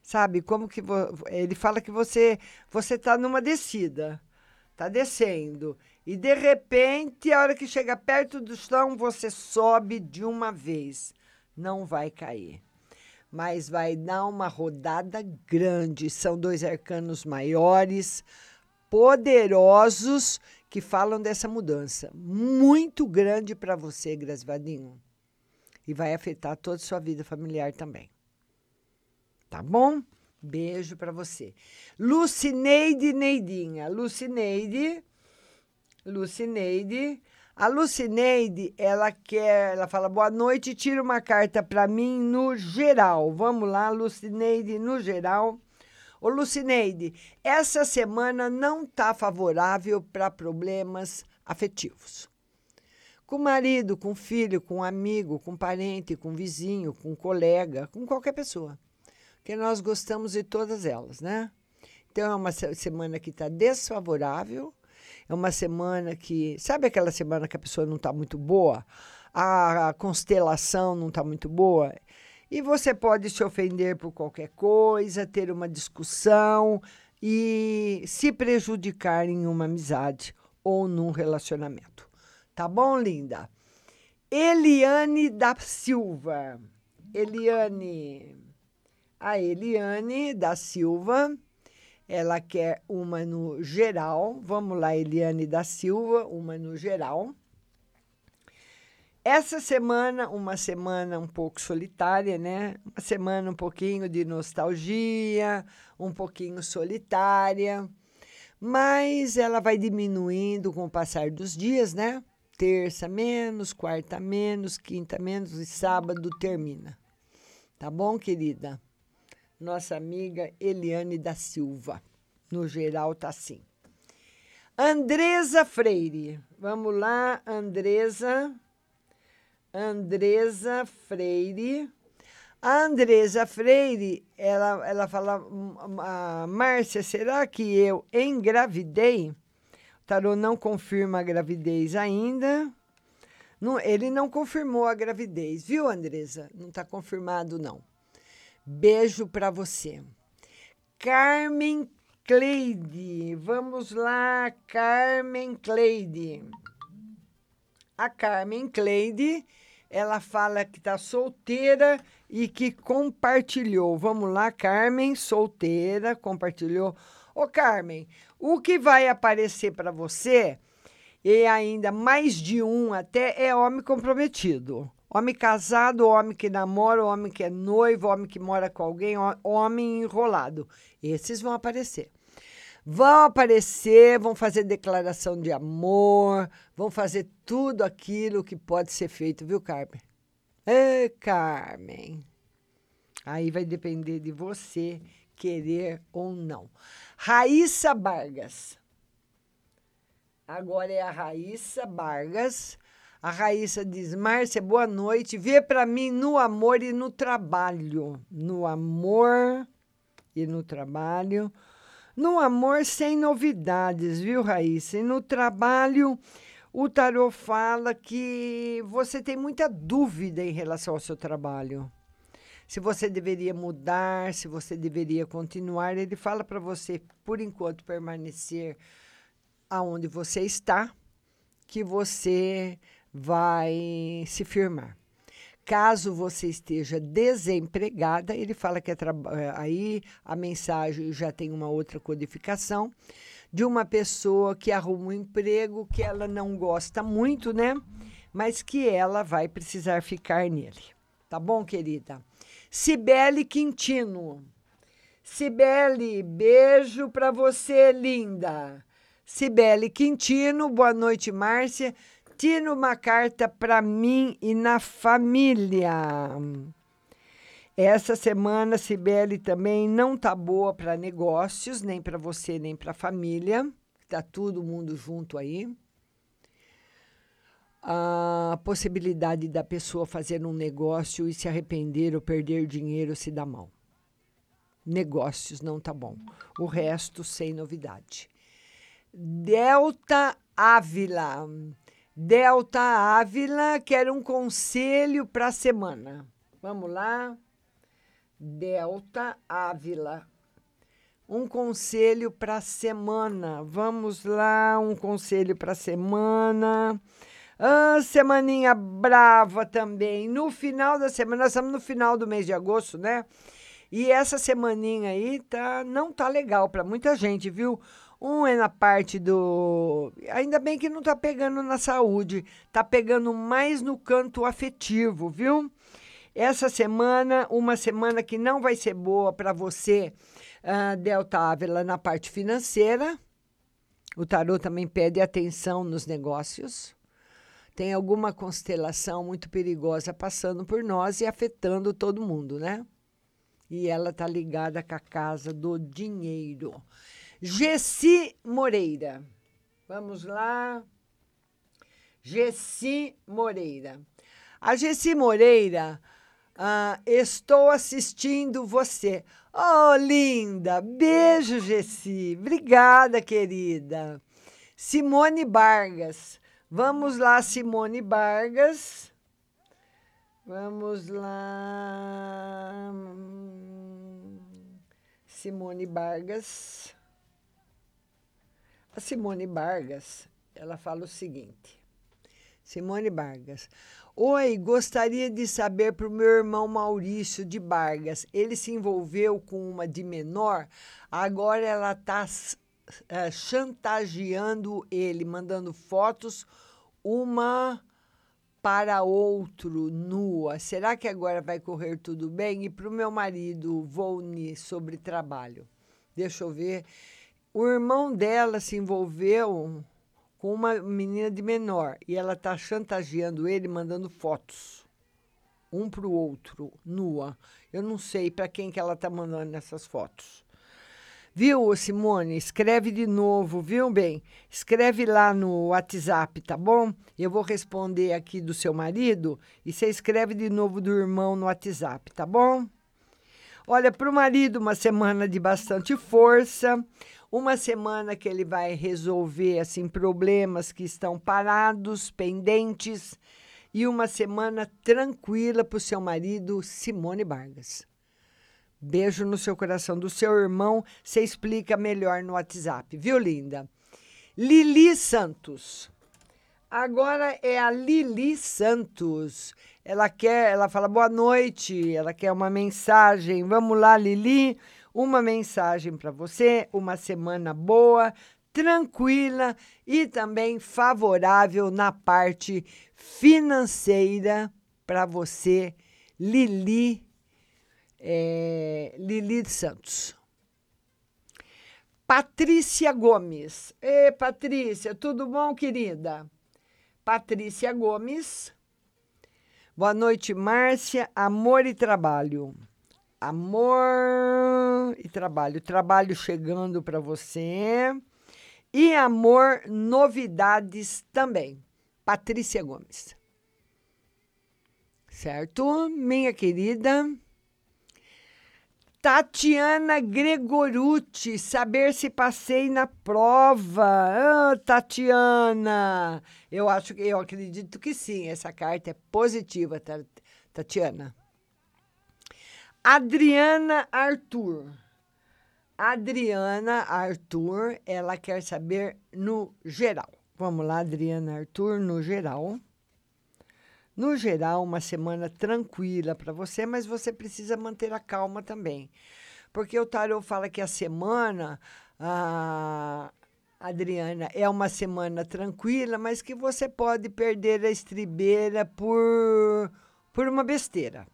Sabe? Como que ele fala que você você está numa descida Tá descendo. E de repente, a hora que chega perto do chão, você sobe de uma vez. Não vai cair. Mas vai dar uma rodada grande. São dois arcanos maiores, poderosos, que falam dessa mudança. Muito grande para você, Grasvadinho. E vai afetar toda a sua vida familiar também. Tá bom? Beijo para você. Lucineide Neidinha. Lucineide. Lucineide. A Lucineide, ela quer, ela fala boa noite, tira uma carta para mim no geral. Vamos lá, Lucineide, no geral. Ô Lucineide, essa semana não tá favorável para problemas afetivos. Com marido, com filho, com amigo, com parente, com vizinho, com colega, com qualquer pessoa que nós gostamos de todas elas, né? Então é uma semana que está desfavorável, é uma semana que. Sabe aquela semana que a pessoa não está muito boa? A constelação não está muito boa? E você pode se ofender por qualquer coisa, ter uma discussão e se prejudicar em uma amizade ou num relacionamento. Tá bom, linda? Eliane da Silva. Eliane. A Eliane da Silva, ela quer uma no geral. Vamos lá, Eliane da Silva, uma no geral. Essa semana, uma semana um pouco solitária, né? Uma semana um pouquinho de nostalgia, um pouquinho solitária, mas ela vai diminuindo com o passar dos dias, né? Terça menos, quarta menos, quinta menos e sábado termina. Tá bom, querida? Nossa amiga Eliane da Silva. No geral, tá assim. Andresa Freire. Vamos lá, Andresa. Andresa Freire. A Andresa Freire, ela, ela fala, Márcia, será que eu engravidei? O tarô não confirma a gravidez ainda. Não, ele não confirmou a gravidez, viu, Andresa? Não está confirmado, não. Beijo para você. Carmen Cleide. Vamos lá, Carmen Cleide. A Carmen Cleide, ela fala que está solteira e que compartilhou. Vamos lá, Carmen, solteira, compartilhou. Ô, Carmen, o que vai aparecer para você, e ainda mais de um até, é homem comprometido. Homem casado, homem que namora, homem que é noivo, homem que mora com alguém, homem enrolado. Esses vão aparecer. Vão aparecer, vão fazer declaração de amor, vão fazer tudo aquilo que pode ser feito, viu, Carmen? Ê, Carmen. Aí vai depender de você querer ou não. Raíssa Vargas. Agora é a Raíssa Vargas a Raíssa diz: Márcia, boa noite. Vê para mim no amor e no trabalho. No amor e no trabalho. No amor, sem novidades, viu, Raíssa? E no trabalho, o tarô fala que você tem muita dúvida em relação ao seu trabalho. Se você deveria mudar, se você deveria continuar. Ele fala para você, por enquanto, permanecer aonde você está que você vai se firmar. Caso você esteja desempregada, ele fala que é aí a mensagem já tem uma outra codificação de uma pessoa que arruma um emprego que ela não gosta muito, né? Mas que ela vai precisar ficar nele. Tá bom, querida? Cibele Quintino. Cibele, beijo para você, linda. Cibele Quintino, boa noite, Márcia. Tira uma carta para mim e na família. Essa semana, Cibele também não tá boa para negócios, nem para você, nem para a família. Tá todo mundo junto aí. A possibilidade da pessoa fazer um negócio e se arrepender ou perder dinheiro se dá mal. Negócios não tá bom. O resto sem novidade. Delta Ávila. Delta Ávila quer um conselho para a semana. Vamos lá. Delta Ávila. Um conselho para a semana. Vamos lá, um conselho para a semana. Ah, semaninha brava também. No final da semana, nós estamos no final do mês de agosto, né? E essa semaninha aí tá, não tá legal para muita gente, viu? Um é na parte do. Ainda bem que não tá pegando na saúde, tá pegando mais no canto afetivo, viu? Essa semana, uma semana que não vai ser boa para você, uh, Delta Ávila, na parte financeira. O tarô também pede atenção nos negócios. Tem alguma constelação muito perigosa passando por nós e afetando todo mundo, né? E ela está ligada com a casa do dinheiro. Gessi Moreira. Vamos lá. Gessi Moreira. A Gessi Moreira ah, estou assistindo você. Oh, linda! Beijo, Gessi. Obrigada, querida. Simone Vargas. Vamos lá, Simone Vargas. Vamos lá. Simone Vargas. A Simone Vargas, ela fala o seguinte. Simone Vargas. Oi, gostaria de saber para o meu irmão Maurício de Vargas. Ele se envolveu com uma de menor, agora ela está é, chantageando ele, mandando fotos uma para outro nua. Será que agora vai correr tudo bem? E para o meu marido, Volne, sobre trabalho. Deixa eu ver. O irmão dela se envolveu com uma menina de menor e ela está chantageando ele, mandando fotos um para o outro, nua. Eu não sei para quem que ela está mandando essas fotos. Viu, Simone? Escreve de novo, viu, bem? Escreve lá no WhatsApp, tá bom? Eu vou responder aqui do seu marido e você escreve de novo do irmão no WhatsApp, tá bom? Olha, para o marido, uma semana de bastante força, uma semana que ele vai resolver assim problemas que estão parados, pendentes, e uma semana tranquila para o seu marido, Simone Vargas. Beijo no seu coração do seu irmão. Você explica melhor no WhatsApp, viu, linda? Lili Santos. Agora é a Lili Santos. Ela quer, ela fala boa noite, ela quer uma mensagem. Vamos lá, Lili uma mensagem para você, uma semana boa, tranquila e também favorável na parte financeira para você, Lili, é, Lili Santos. Patrícia Gomes. Ei, Patrícia, tudo bom, querida? Patrícia Gomes. Boa noite, Márcia. Amor e trabalho amor e trabalho. Trabalho chegando para você. E amor, novidades também. Patrícia Gomes. Certo? Minha querida. Tatiana Gregorucci, saber se passei na prova. Ah, Tatiana, eu acho que eu acredito que sim. Essa carta é positiva, Tatiana. Adriana Arthur. Adriana Arthur, ela quer saber no geral. Vamos lá, Adriana Arthur, no geral. No geral, uma semana tranquila para você, mas você precisa manter a calma também. Porque o tarot fala que a semana, a Adriana, é uma semana tranquila, mas que você pode perder a estribeira por, por uma besteira.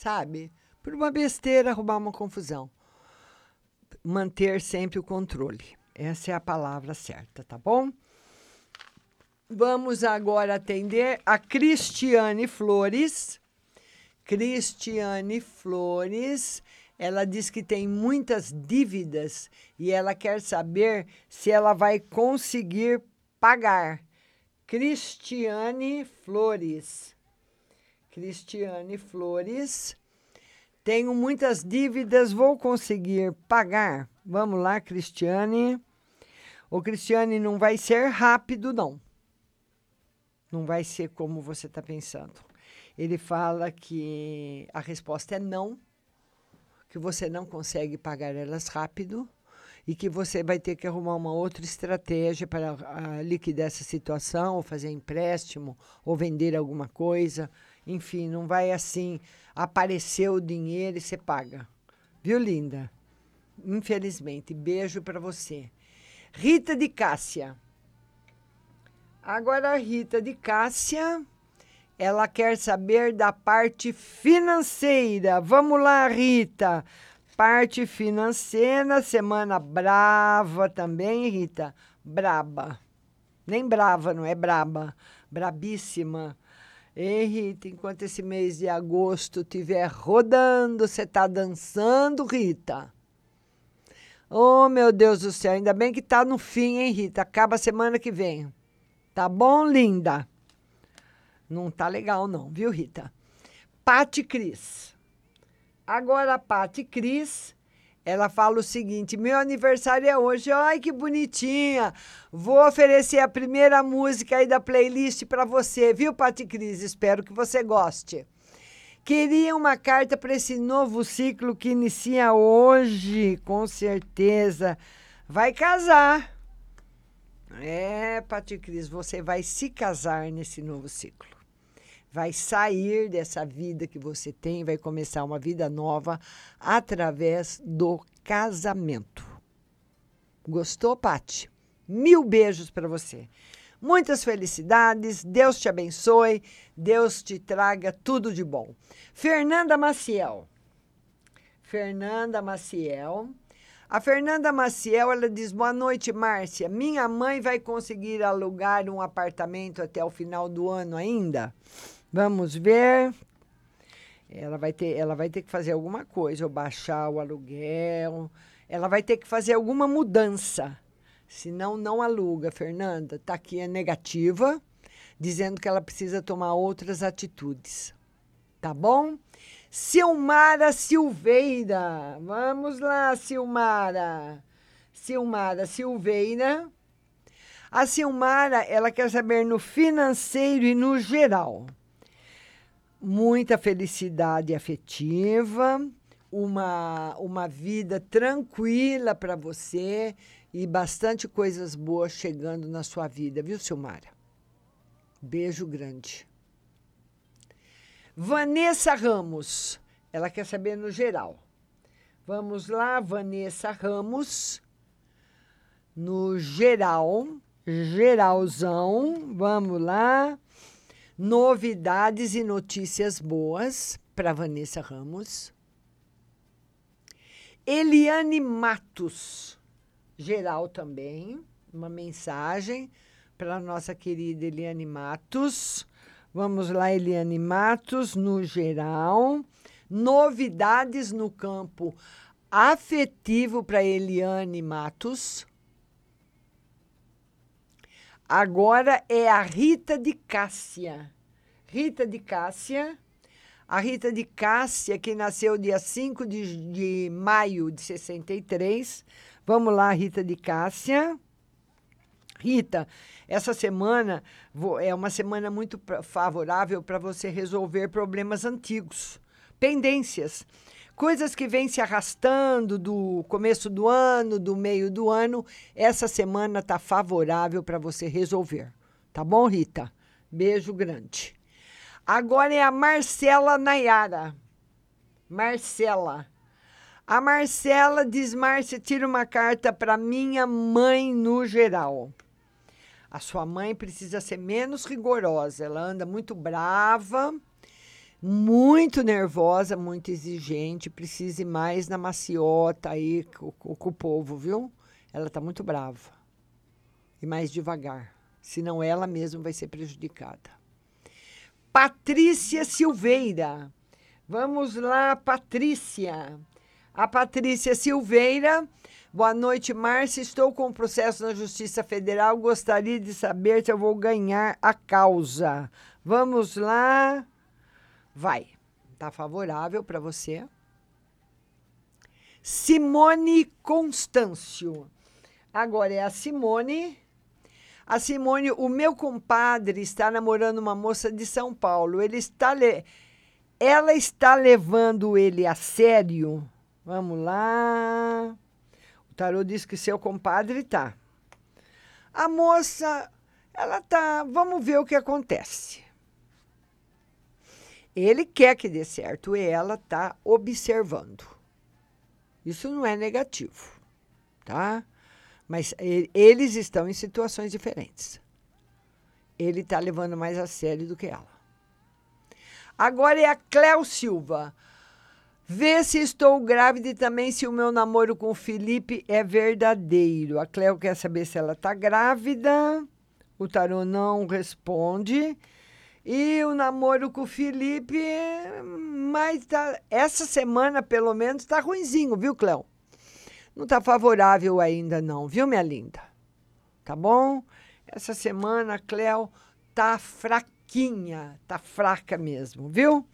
Sabe? Por uma besteira, arrumar uma confusão. Manter sempre o controle. Essa é a palavra certa, tá bom? Vamos agora atender a Cristiane Flores. Cristiane Flores, ela diz que tem muitas dívidas e ela quer saber se ela vai conseguir pagar. Cristiane Flores. Cristiane Flores. Tenho muitas dívidas, vou conseguir pagar. Vamos lá, Cristiane. O Cristiane não vai ser rápido, não. Não vai ser como você está pensando. Ele fala que a resposta é não, que você não consegue pagar elas rápido e que você vai ter que arrumar uma outra estratégia para uh, liquidar essa situação, ou fazer empréstimo, ou vender alguma coisa. Enfim, não vai assim aparecer o dinheiro e você paga. Viu, linda? Infelizmente. Beijo para você. Rita de Cássia. Agora a Rita de Cássia, ela quer saber da parte financeira. Vamos lá, Rita. Parte financeira, semana brava também, Rita. Braba. Nem brava, não é braba. Brabíssima. Ei, Rita, enquanto esse mês de agosto estiver rodando, você está dançando, Rita? Oh, meu Deus do céu, ainda bem que está no fim, hein, Rita? Acaba semana que vem. Tá bom, linda? Não tá legal, não, viu, Rita? Pati Cris. Agora, Pati Cris, ela fala o seguinte: meu aniversário é hoje. Ai, que bonitinha. Vou oferecer a primeira música aí da playlist para você, viu, Pati Cris? Espero que você goste. Queria uma carta para esse novo ciclo que inicia hoje, com certeza. Vai casar. É, Pati Cris, você vai se casar nesse novo ciclo. Vai sair dessa vida que você tem, vai começar uma vida nova através do casamento. Gostou, Pati? Mil beijos para você. Muitas felicidades, Deus te abençoe, Deus te traga tudo de bom. Fernanda Maciel. Fernanda Maciel a Fernanda Maciel, ela diz: Boa noite, Márcia. Minha mãe vai conseguir alugar um apartamento até o final do ano ainda? Vamos ver. Ela vai ter, ela vai ter que fazer alguma coisa, ou baixar o aluguel. Ela vai ter que fazer alguma mudança. Senão, não aluga, Fernanda. Está aqui é negativa, dizendo que ela precisa tomar outras atitudes. Tá bom? Silmara Silveira. Vamos lá, Silmara. Silmara Silveira. A Silmara, ela quer saber no financeiro e no geral. Muita felicidade afetiva, uma, uma vida tranquila para você e bastante coisas boas chegando na sua vida, viu, Silmara? Beijo grande. Vanessa Ramos, ela quer saber no geral. Vamos lá, Vanessa Ramos. No geral, geralzão, vamos lá. Novidades e notícias boas para Vanessa Ramos. Eliane Matos, geral também, uma mensagem para nossa querida Eliane Matos. Vamos lá, Eliane Matos, no geral. Novidades no campo afetivo para Eliane Matos. Agora é a Rita de Cássia. Rita de Cássia. A Rita de Cássia, que nasceu dia 5 de, de maio de 63. Vamos lá, Rita de Cássia. Rita, essa semana é uma semana muito favorável para você resolver problemas antigos, pendências. Coisas que vêm se arrastando do começo do ano, do meio do ano, essa semana tá favorável para você resolver. Tá bom, Rita? Beijo grande. Agora é a Marcela Nayara. Marcela. A Marcela diz: Márcia, tira uma carta para minha mãe no geral. A sua mãe precisa ser menos rigorosa. Ela anda muito brava, muito nervosa, muito exigente. Precisa ir mais na maciota aí com, com o povo, viu? Ela está muito brava. E mais devagar. Senão ela mesma vai ser prejudicada. Patrícia Silveira. Vamos lá, Patrícia. A Patrícia Silveira. Boa noite, Márcia. Estou com um processo na Justiça Federal. Gostaria de saber se eu vou ganhar a causa. Vamos lá. Vai. Tá favorável para você. Simone Constâncio. Agora é a Simone. A Simone, o meu compadre está namorando uma moça de São Paulo. Ele está le... Ela está levando ele a sério. Vamos lá. O tarô diz que seu compadre tá. A moça, ela tá. Vamos ver o que acontece. Ele quer que dê certo e ela tá observando. Isso não é negativo, tá? Mas eles estão em situações diferentes. Ele está levando mais a sério do que ela. Agora é a Cléo Silva. Vê se estou grávida e também se o meu namoro com o Felipe é verdadeiro. A Cléo quer saber se ela está grávida. O tarô não responde. E o namoro com o Felipe, mas tá, essa semana, pelo menos, está ruinzinho, viu, Cléo? Não está favorável ainda, não, viu, minha linda? Tá bom? Essa semana, Cléo tá fraquinha, tá fraca mesmo, viu?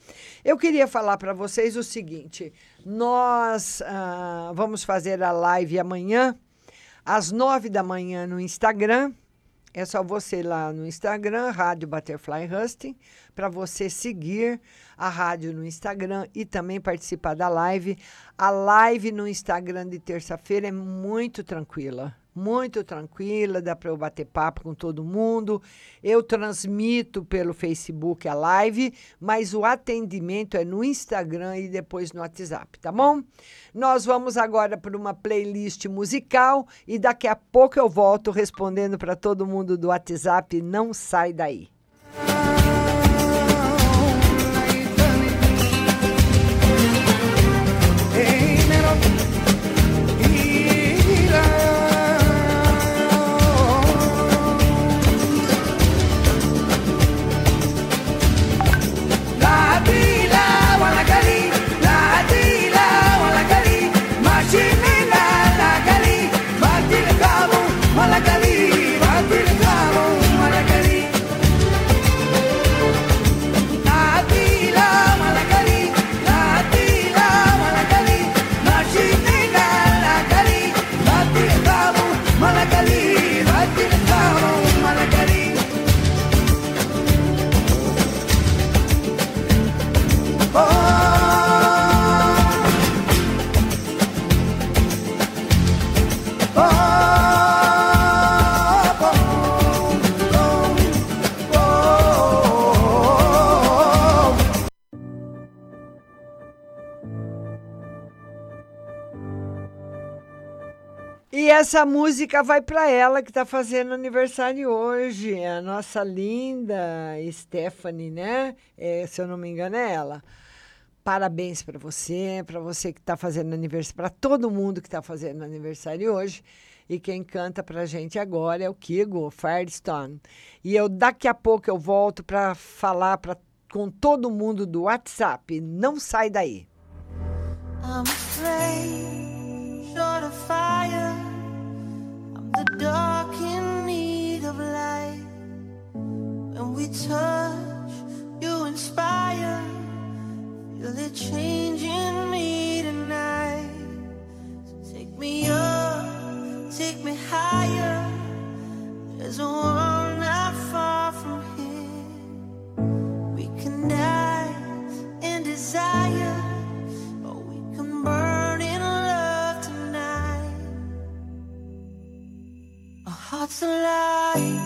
Eu queria falar para vocês o seguinte: nós ah, vamos fazer a live amanhã, às nove da manhã, no Instagram. É só você ir lá no Instagram, Rádio Butterfly Husting, para você seguir a rádio no Instagram e também participar da live. A live no Instagram de terça-feira é muito tranquila muito tranquila, dá para eu bater papo com todo mundo. Eu transmito pelo Facebook a live, mas o atendimento é no Instagram e depois no WhatsApp, tá bom? Nós vamos agora para uma playlist musical e daqui a pouco eu volto respondendo para todo mundo do WhatsApp. Não sai daí. Essa música vai para ela que está fazendo aniversário hoje, a nossa linda Stephanie, né? É, se eu não me engano, é ela. Parabéns para você, para você que está fazendo aniversário, para todo mundo que está fazendo aniversário hoje. E quem canta para gente agora é o Kigo Firestone. E eu daqui a pouco eu volto para falar pra, com todo mundo do WhatsApp. Não sai daí. I'm afraid, short of fire. Of light. When we touch, you inspire. Feel it changing me tonight. So take me up, take me higher. There's a It's a lie.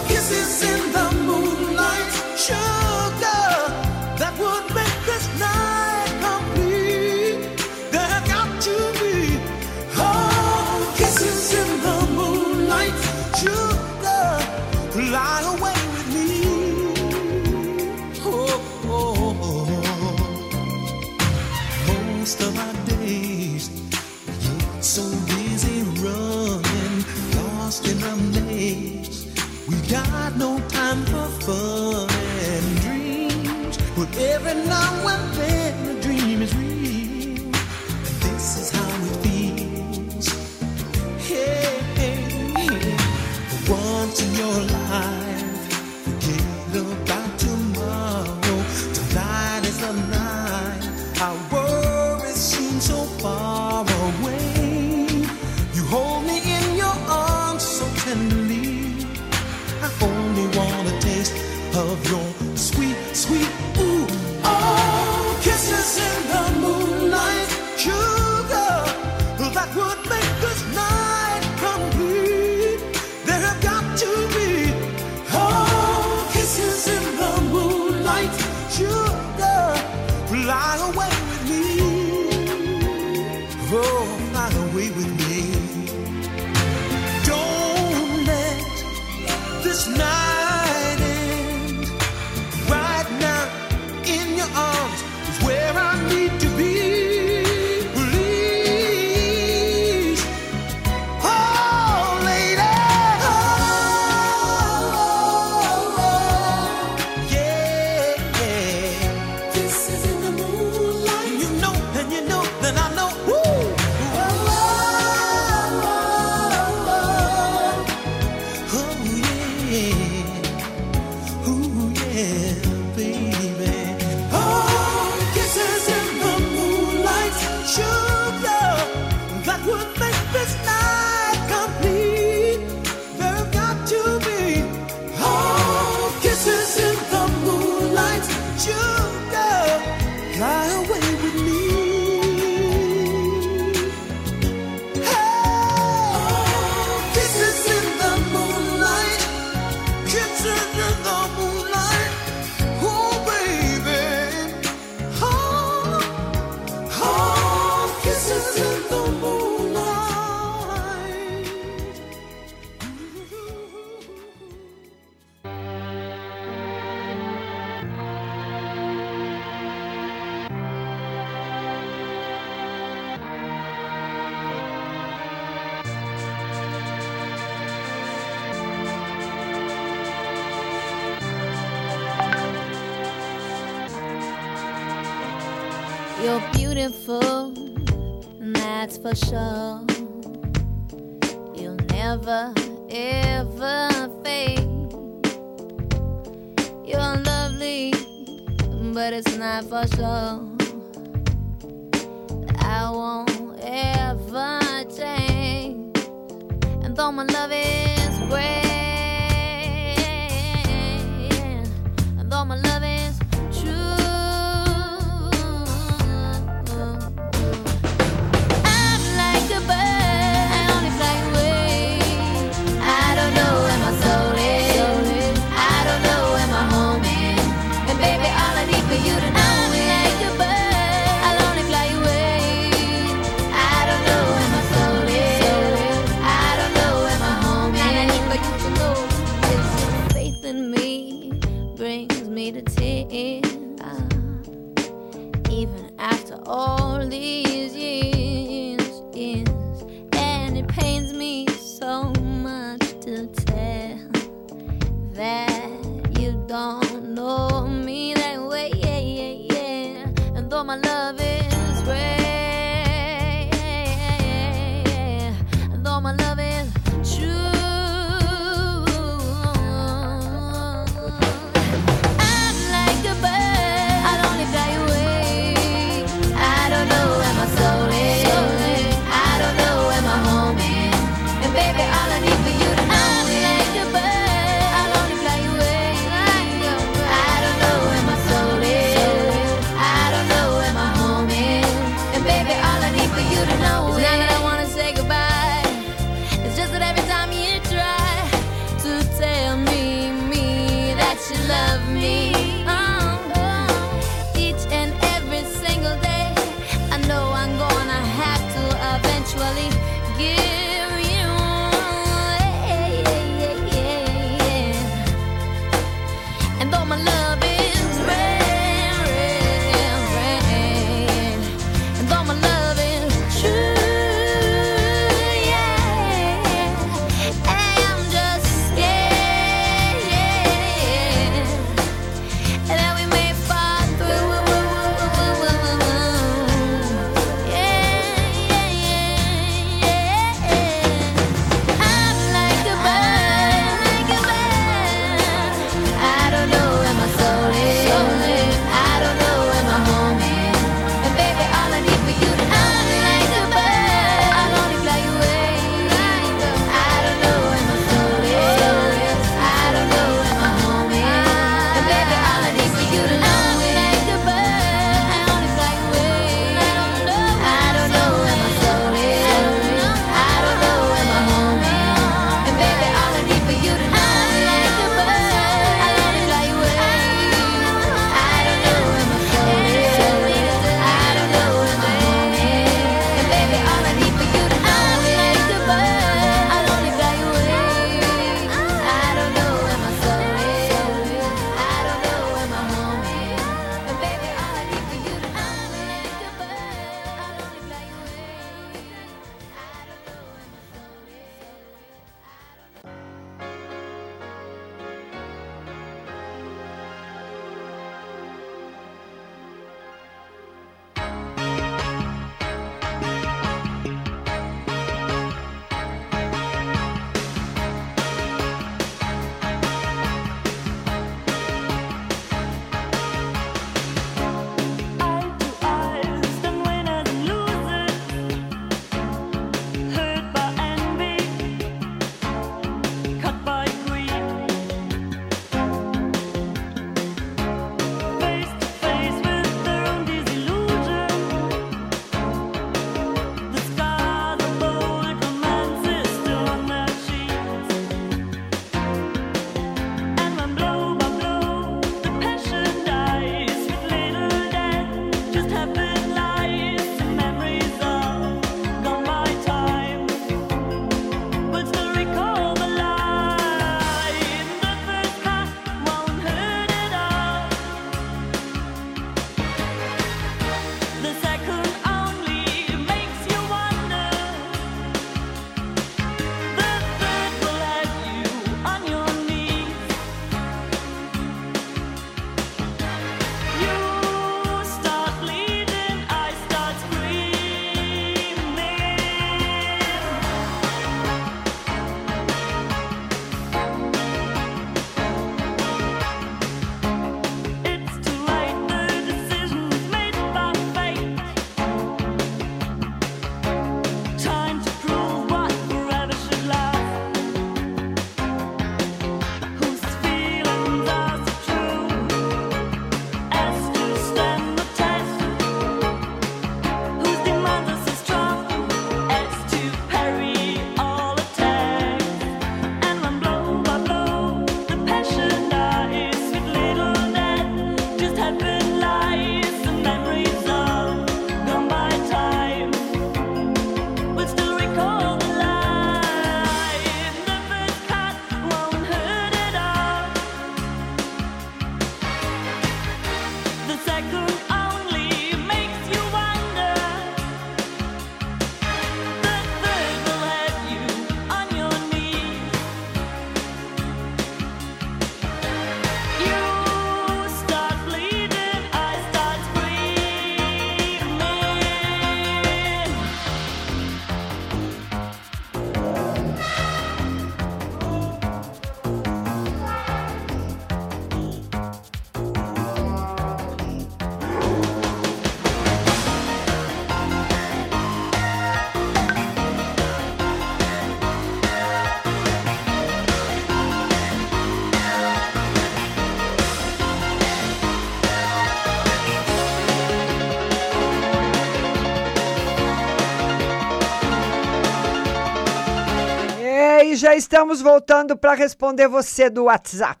Já estamos voltando para responder você do WhatsApp.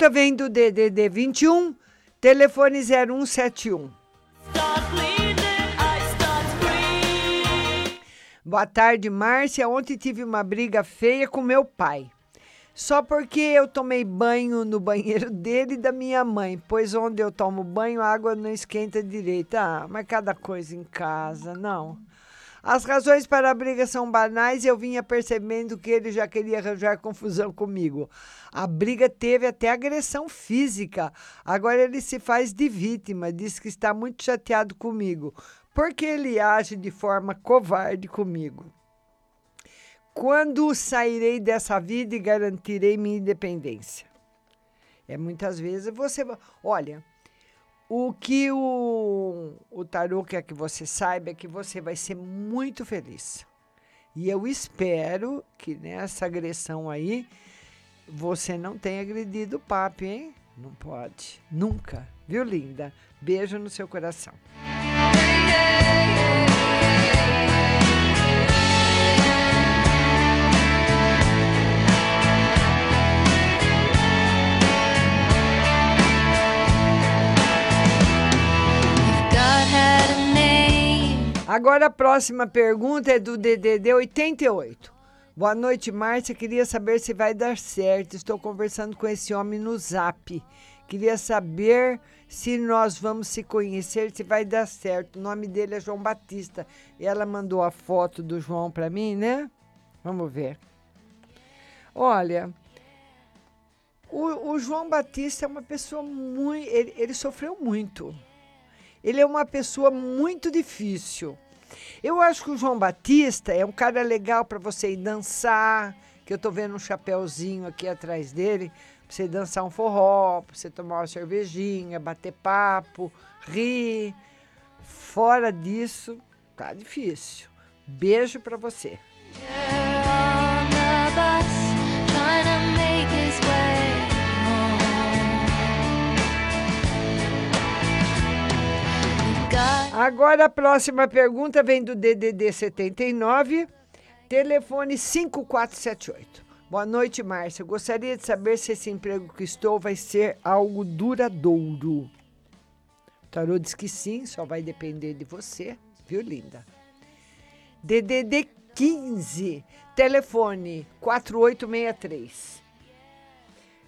Pergunta vem do DDD 21, telefone 0171. start bleeding, I start screaming. Boa tarde, Márcia. Ontem tive uma briga feia com meu pai. Só porque eu tomei banho no banheiro dele e da minha mãe, pois onde eu tomo banho a água não esquenta direito. Ah, mas cada coisa em casa, não. As razões para a briga são banais e eu vinha percebendo que ele já queria arranjar confusão comigo. A briga teve até agressão física. Agora ele se faz de vítima, diz que está muito chateado comigo, porque ele age de forma covarde comigo. Quando sairei dessa vida e garantirei minha independência? É muitas vezes você. Olha, o que o, o tarô quer que você saiba é que você vai ser muito feliz. E eu espero que nessa agressão aí você não tenha agredido o papo, hein? Não pode. Nunca. Viu, linda? Beijo no seu coração. Agora a próxima pergunta é do DDD 88. Boa noite, Márcia. Queria saber se vai dar certo. Estou conversando com esse homem no Zap. Queria saber se nós vamos se conhecer, se vai dar certo. O nome dele é João Batista. E ela mandou a foto do João para mim, né? Vamos ver. Olha, o, o João Batista é uma pessoa muito. Ele, ele sofreu muito. Ele é uma pessoa muito difícil. Eu acho que o João Batista é um cara legal para você ir dançar, que eu tô vendo um chapéuzinho aqui atrás dele, pra você dançar um forró, pra você tomar uma cervejinha, bater papo, rir. Fora disso, tá difícil. Beijo para você. on Agora a próxima pergunta vem do DDD 79, telefone 5478. Boa noite, Márcia. Gostaria de saber se esse emprego que estou vai ser algo duradouro. O tarô diz que sim, só vai depender de você, viu, linda? DDD 15, telefone 4863.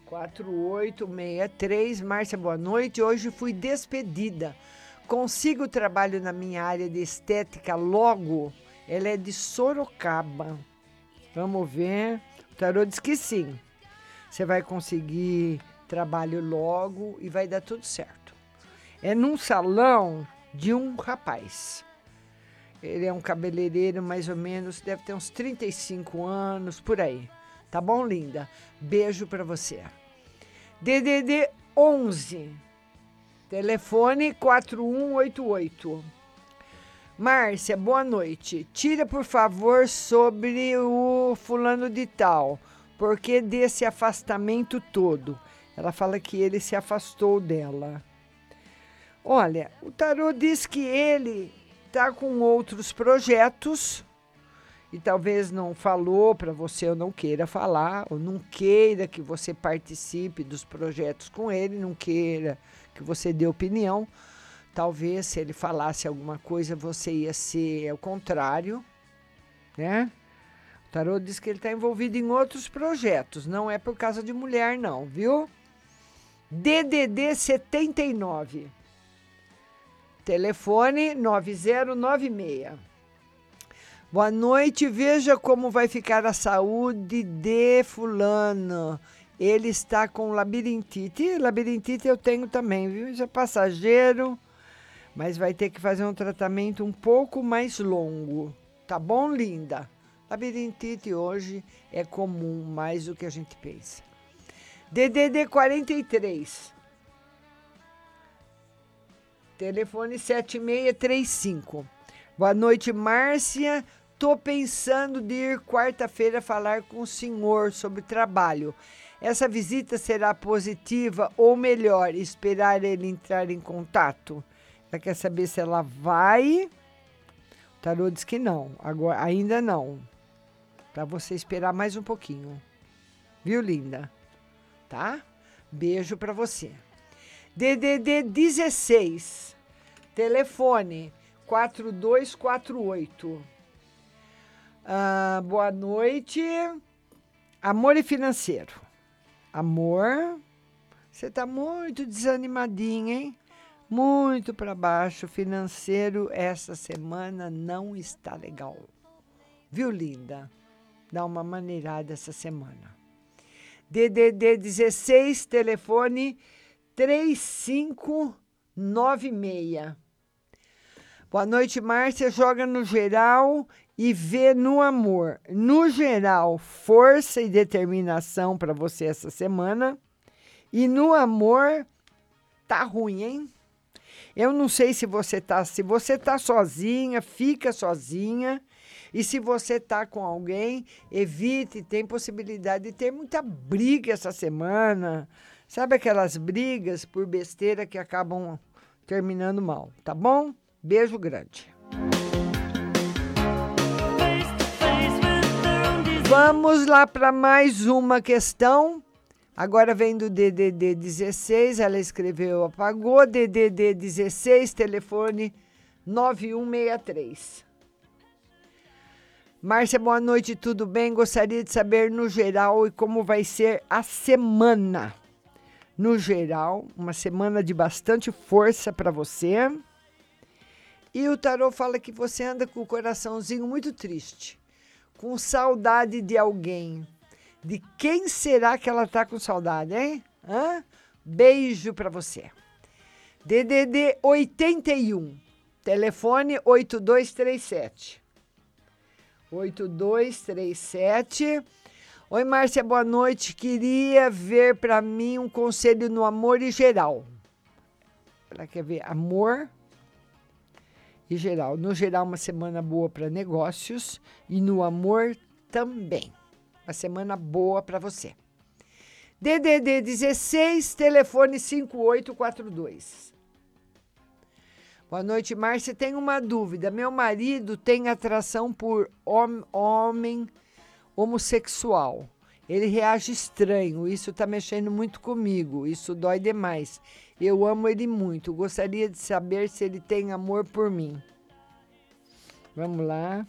4863, Márcia, boa noite. Hoje fui despedida. Consigo trabalho na minha área de estética logo? Ela é de Sorocaba. Vamos ver. O tarô diz que sim. Você vai conseguir trabalho logo e vai dar tudo certo. É num salão de um rapaz. Ele é um cabeleireiro mais ou menos, deve ter uns 35 anos, por aí. Tá bom, linda? Beijo pra você. DDD 11. Telefone 4188. Márcia, boa noite. Tira, por favor, sobre o fulano de tal. Porque desse afastamento todo. Ela fala que ele se afastou dela. Olha, o tarô diz que ele tá com outros projetos e talvez não falou para você ou não queira falar, ou não queira que você participe dos projetos com ele, não queira que você dê opinião. Talvez se ele falasse alguma coisa, você ia ser o contrário, né? O tarô diz que ele está envolvido em outros projetos, não é por causa de mulher, não, viu? DDD 79. Telefone 9096. Boa noite, veja como vai ficar a saúde de fulano. Ele está com labirintite. Labirintite eu tenho também, viu? Isso é passageiro, mas vai ter que fazer um tratamento um pouco mais longo. Tá bom, linda? Labirintite hoje é comum, mais do que a gente pensa. DDD 43. Telefone 7635. Boa noite, Márcia. Tô pensando de ir quarta-feira falar com o senhor sobre trabalho. Essa visita será positiva ou melhor, esperar ele entrar em contato? Ela quer saber se ela vai. O tarô diz que não, agora ainda não. Para você esperar mais um pouquinho. Viu, linda? Tá? Beijo para você. DDD 16. Telefone 4248. Ah, boa noite. Amor e financeiro. Amor, você tá muito desanimadinha, hein? Muito para baixo. Financeiro essa semana não está legal. Viu, linda? Dá uma maneirada essa semana. DDD 16, telefone 3596. Boa noite, Márcia. Joga no geral e vê no amor. No geral, força e determinação para você essa semana. E no amor, tá ruim, hein? Eu não sei se você tá, se você tá sozinha, fica sozinha. E se você tá com alguém, evite, tem possibilidade de ter muita briga essa semana. Sabe aquelas brigas por besteira que acabam terminando mal, tá bom? Beijo grande. Vamos lá para mais uma questão. Agora vem do DDD 16, ela escreveu, apagou. DDD 16, telefone 9163. Márcia, boa noite, tudo bem? Gostaria de saber no geral e como vai ser a semana. No geral, uma semana de bastante força para você. E o tarô fala que você anda com o coraçãozinho muito triste, com saudade de alguém. De quem será que ela tá com saudade, hein? Hã? Beijo para você. DDD 81, telefone 8237. 8237. Oi, Márcia, boa noite. Queria ver para mim um conselho no amor e geral. Ela quer ver amor e geral. No geral, uma semana boa para negócios e no amor também. Uma semana boa para você. DDD 16, telefone 5842. Boa noite, Márcia. Tenho uma dúvida. Meu marido tem atração por hom homem homossexual. Ele reage estranho. Isso está mexendo muito comigo. Isso dói demais. Eu amo ele muito. Gostaria de saber se ele tem amor por mim. Vamos lá.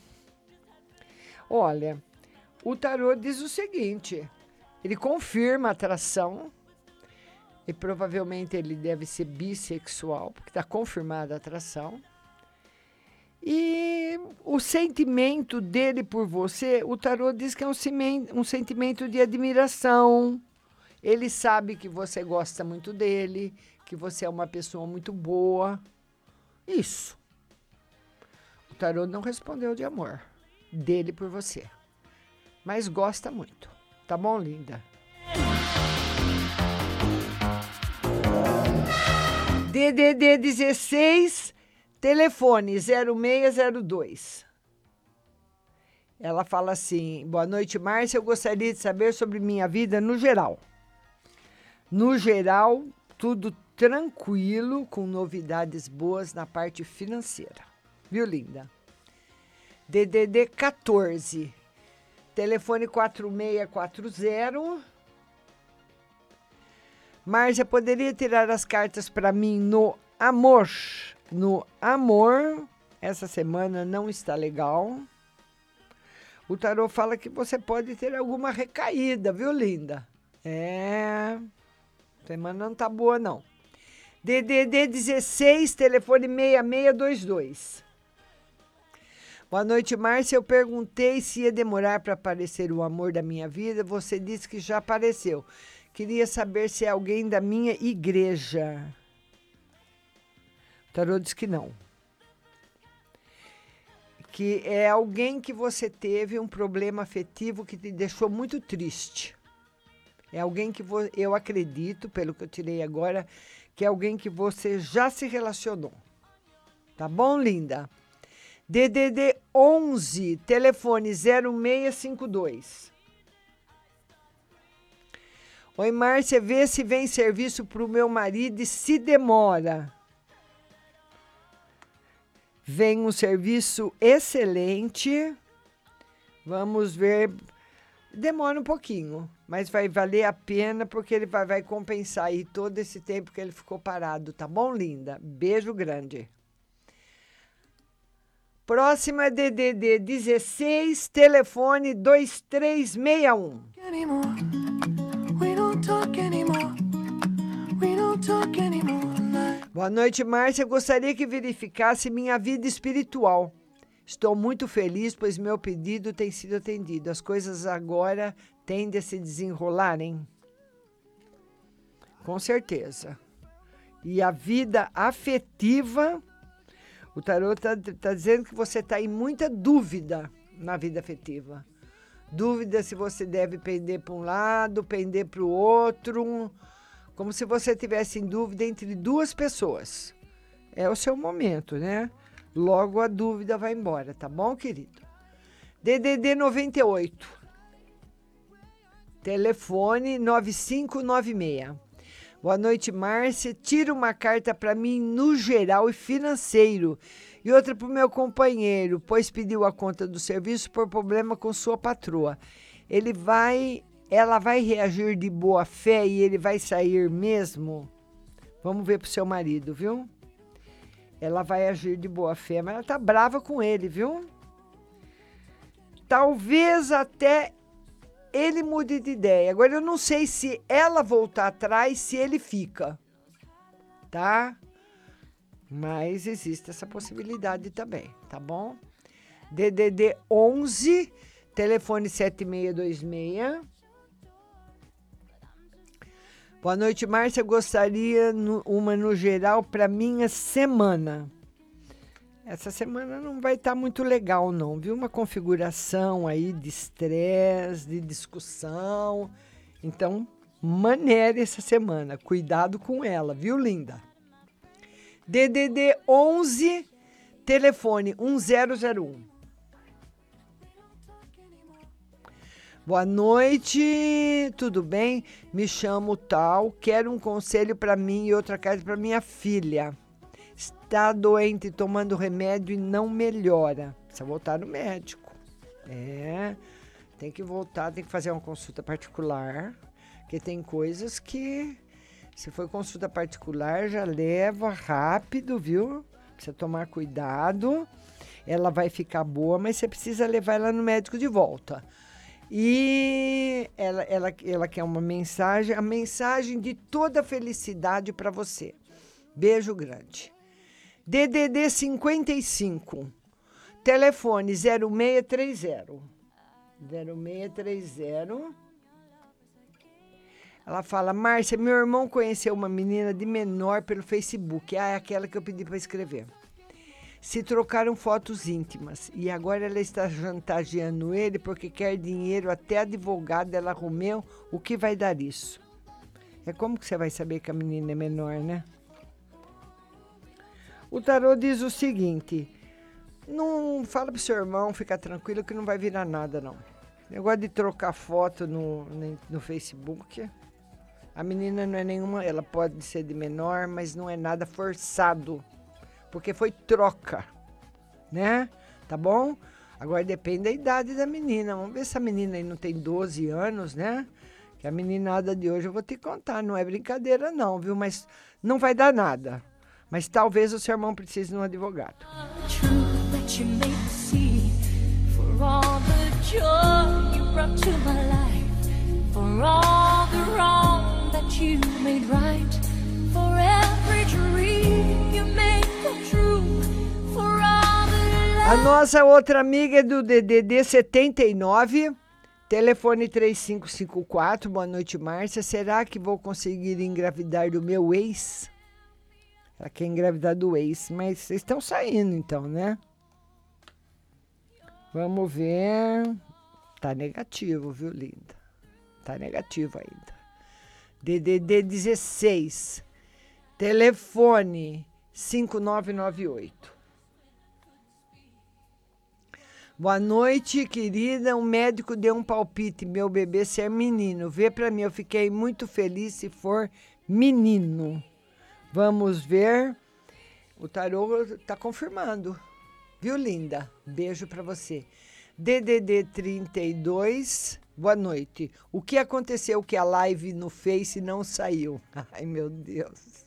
Olha, o tarô diz o seguinte: ele confirma a atração e provavelmente ele deve ser bissexual, porque está confirmada a atração. E o sentimento dele por você, o tarô diz que é um, um sentimento de admiração. Ele sabe que você gosta muito dele, que você é uma pessoa muito boa. Isso. O tarô não respondeu de amor dele por você, mas gosta muito. Tá bom, linda? DDD 16, telefone 0602. Ela fala assim: Boa noite, Márcia. Eu gostaria de saber sobre minha vida no geral. No geral, tudo tranquilo, com novidades boas na parte financeira. Viu, linda? DDD 14, telefone 4640. Márcia, poderia tirar as cartas para mim no amor? No amor, essa semana não está legal. O tarô fala que você pode ter alguma recaída, viu, linda? É. Semana não tá boa, não. DDD 16, telefone 6622. Boa noite, Márcia. Eu perguntei se ia demorar para aparecer o amor da minha vida. Você disse que já apareceu. Queria saber se é alguém da minha igreja. O tarô diz que não. Que é alguém que você teve um problema afetivo que te deixou muito triste. É alguém que eu acredito, pelo que eu tirei agora, que é alguém que você já se relacionou. Tá bom, linda? DDD 11, telefone 0652. Oi, Márcia, vê se vem serviço para o meu marido e se demora. Vem um serviço excelente. Vamos ver. Demora um pouquinho, mas vai valer a pena porque ele vai, vai compensar aí todo esse tempo que ele ficou parado, tá bom, linda? Beijo grande. Próxima DDD 16, telefone 2361. anymore. We don't talk anymore. We don't talk anymore. Boa noite, Márcia. Gostaria que verificasse minha vida espiritual. Estou muito feliz, pois meu pedido tem sido atendido. As coisas agora tendem a se desenrolarem. Com certeza. E a vida afetiva, o tarot está dizendo que você está em muita dúvida na vida afetiva. Dúvida se você deve pender para um lado, pender para o outro como se você tivesse em dúvida entre duas pessoas. É o seu momento, né? Logo a dúvida vai embora, tá bom, querido? DDD 98. Telefone 9596. Boa noite, Márcia. Tira uma carta para mim no geral e financeiro e outra para o meu companheiro, pois pediu a conta do serviço por problema com sua patroa. Ele vai, ela vai reagir de boa fé e ele vai sair mesmo? Vamos ver pro seu marido, viu? Ela vai agir de boa fé, mas ela tá brava com ele, viu? Talvez até ele mude de ideia. Agora eu não sei se ela voltar atrás, se ele fica. Tá? Mas existe essa possibilidade também, tá bom? DDD 11, telefone 7626. Boa noite, Márcia. Gostaria no- uma no geral para minha semana. Essa semana não vai estar muito legal, não, viu? Uma configuração aí de estresse, de discussão. Então, maneire essa semana. Cuidado com ela, viu, linda? DDD 11, telefone 1001. Boa noite, tudo bem? Me chamo tal, quero um conselho para mim e outra carta para minha filha. Está doente, tomando remédio e não melhora. Precisa voltar no médico. É, tem que voltar, tem que fazer uma consulta particular, porque tem coisas que, se for consulta particular, já leva rápido, viu? Precisa tomar cuidado. Ela vai ficar boa, mas você precisa levar ela no médico de volta. E ela, ela, ela quer uma mensagem, a mensagem de toda felicidade para você. Beijo grande. DDD 55, telefone 0630. 0630. Ela fala: Márcia, meu irmão conheceu uma menina de menor pelo Facebook. Ah, é aquela que eu pedi para escrever. Se trocaram fotos íntimas e agora ela está chantageando ele porque quer dinheiro, até advogado ela arrumeu. O que vai dar isso? É como que você vai saber que a menina é menor, né? O tarô diz o seguinte: não fala pro seu irmão, fica tranquilo que não vai virar nada, não. Negócio de trocar foto no, no Facebook. A menina não é nenhuma, ela pode ser de menor, mas não é nada forçado. Porque foi troca, né? Tá bom? Agora depende da idade da menina. Vamos ver se a menina aí não tem 12 anos, né? Que a meninada de hoje eu vou te contar, não é brincadeira não, viu? Mas não vai dar nada. Mas talvez o seu irmão precise de um advogado. for all the wrong that you made right for A nossa outra amiga é do DDD 79, telefone 3554. Boa noite, Márcia. Será que vou conseguir engravidar do meu ex? Ela quer engravidar do ex, mas vocês estão saindo então, né? Vamos ver. Tá negativo, viu, linda? Tá negativo ainda. DDD 16, telefone 5998. Boa noite, querida. Um médico deu um palpite, meu bebê ser menino. Vê pra mim, eu fiquei muito feliz se for menino. Vamos ver. O tarô tá confirmando. Viu, linda? Beijo pra você. DDD 32. Boa noite. O que aconteceu que a live no Face não saiu? Ai, meu Deus.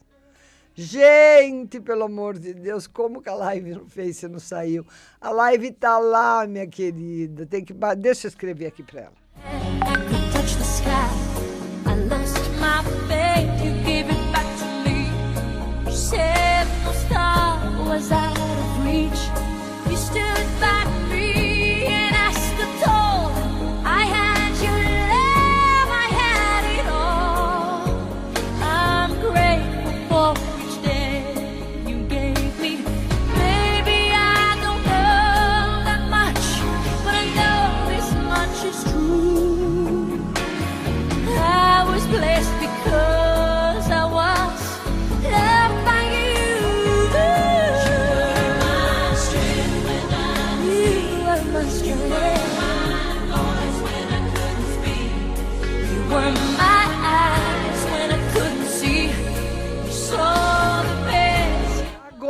Gente, pelo amor de Deus, como que a live no Face não saiu? A live tá lá, minha querida. Tem que deixa eu escrever aqui para ela. I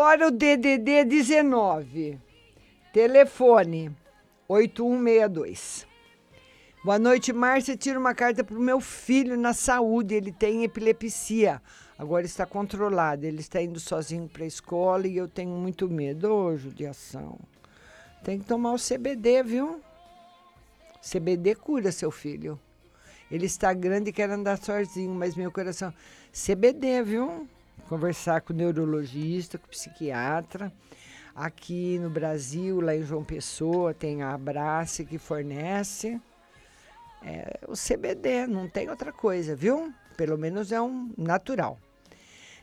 Agora o DDD 19. Telefone 8162. Boa noite, Márcia. Tira uma carta para o meu filho na saúde. Ele tem epilepsia. Agora está controlado. Ele está indo sozinho para a escola e eu tenho muito medo. Ô, judiação. Tem que tomar o CBD, viu? CBD cura seu filho. Ele está grande e quer andar sozinho, mas meu coração. CBD, viu? Conversar com neurologista, com psiquiatra. Aqui no Brasil, lá em João Pessoa, tem a Abrace que fornece. É, o CBD, não tem outra coisa, viu? Pelo menos é um natural.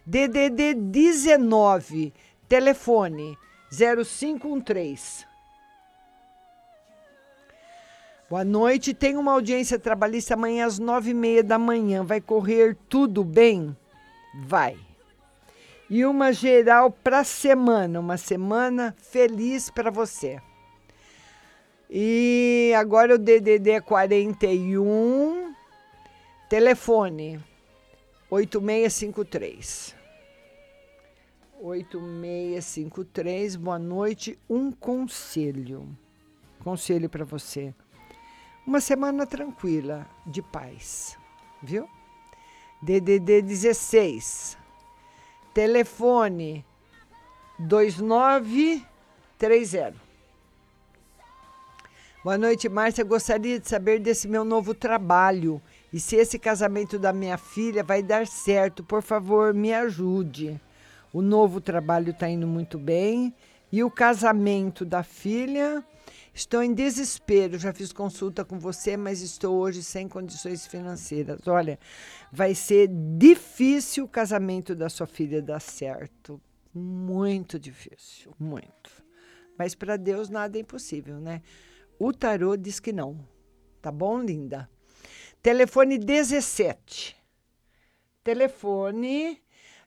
DDD 19, telefone 0513. Boa noite. Tem uma audiência trabalhista amanhã às nove e meia da manhã. Vai correr tudo bem? Vai. E uma geral para semana, uma semana feliz para você. E agora o DDD 41, telefone 8653. 8653, boa noite. Um conselho. Conselho para você. Uma semana tranquila, de paz, viu? DDD 16. Telefone 2930. Boa noite, Márcia. Gostaria de saber desse meu novo trabalho e se esse casamento da minha filha vai dar certo. Por favor, me ajude. O novo trabalho está indo muito bem e o casamento da filha. Estou em desespero. Já fiz consulta com você, mas estou hoje sem condições financeiras. Olha, vai ser difícil o casamento da sua filha dar certo. Muito difícil, muito. Mas para Deus nada é impossível, né? O tarô diz que não. Tá bom, linda? Telefone 17. Telefone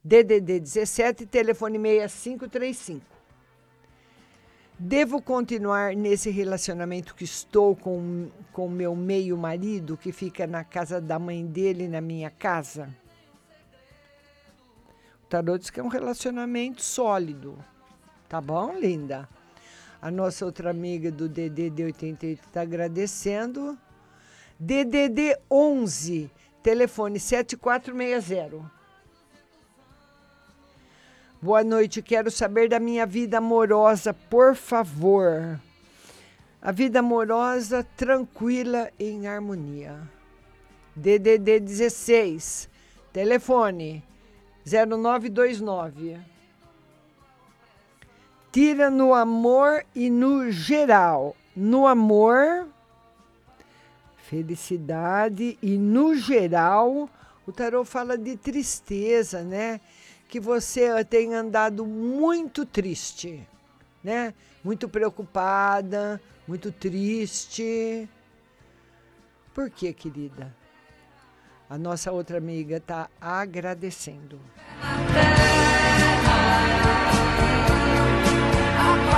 DDD 17, telefone 6535. Devo continuar nesse relacionamento que estou com com meu meio marido que fica na casa da mãe dele na minha casa? O tarô diz que é um relacionamento sólido. Tá bom, linda? A nossa outra amiga do DDD 88 está agradecendo. DDD 11, telefone 7460. Boa noite, quero saber da minha vida amorosa, por favor. A vida amorosa tranquila em harmonia. DDD 16, telefone 0929. Mentira no amor e no geral. No amor, felicidade e no geral, o tarô fala de tristeza, né? Que você tem andado muito triste, né? Muito preocupada, muito triste. Por quê, querida? A nossa outra amiga está agradecendo.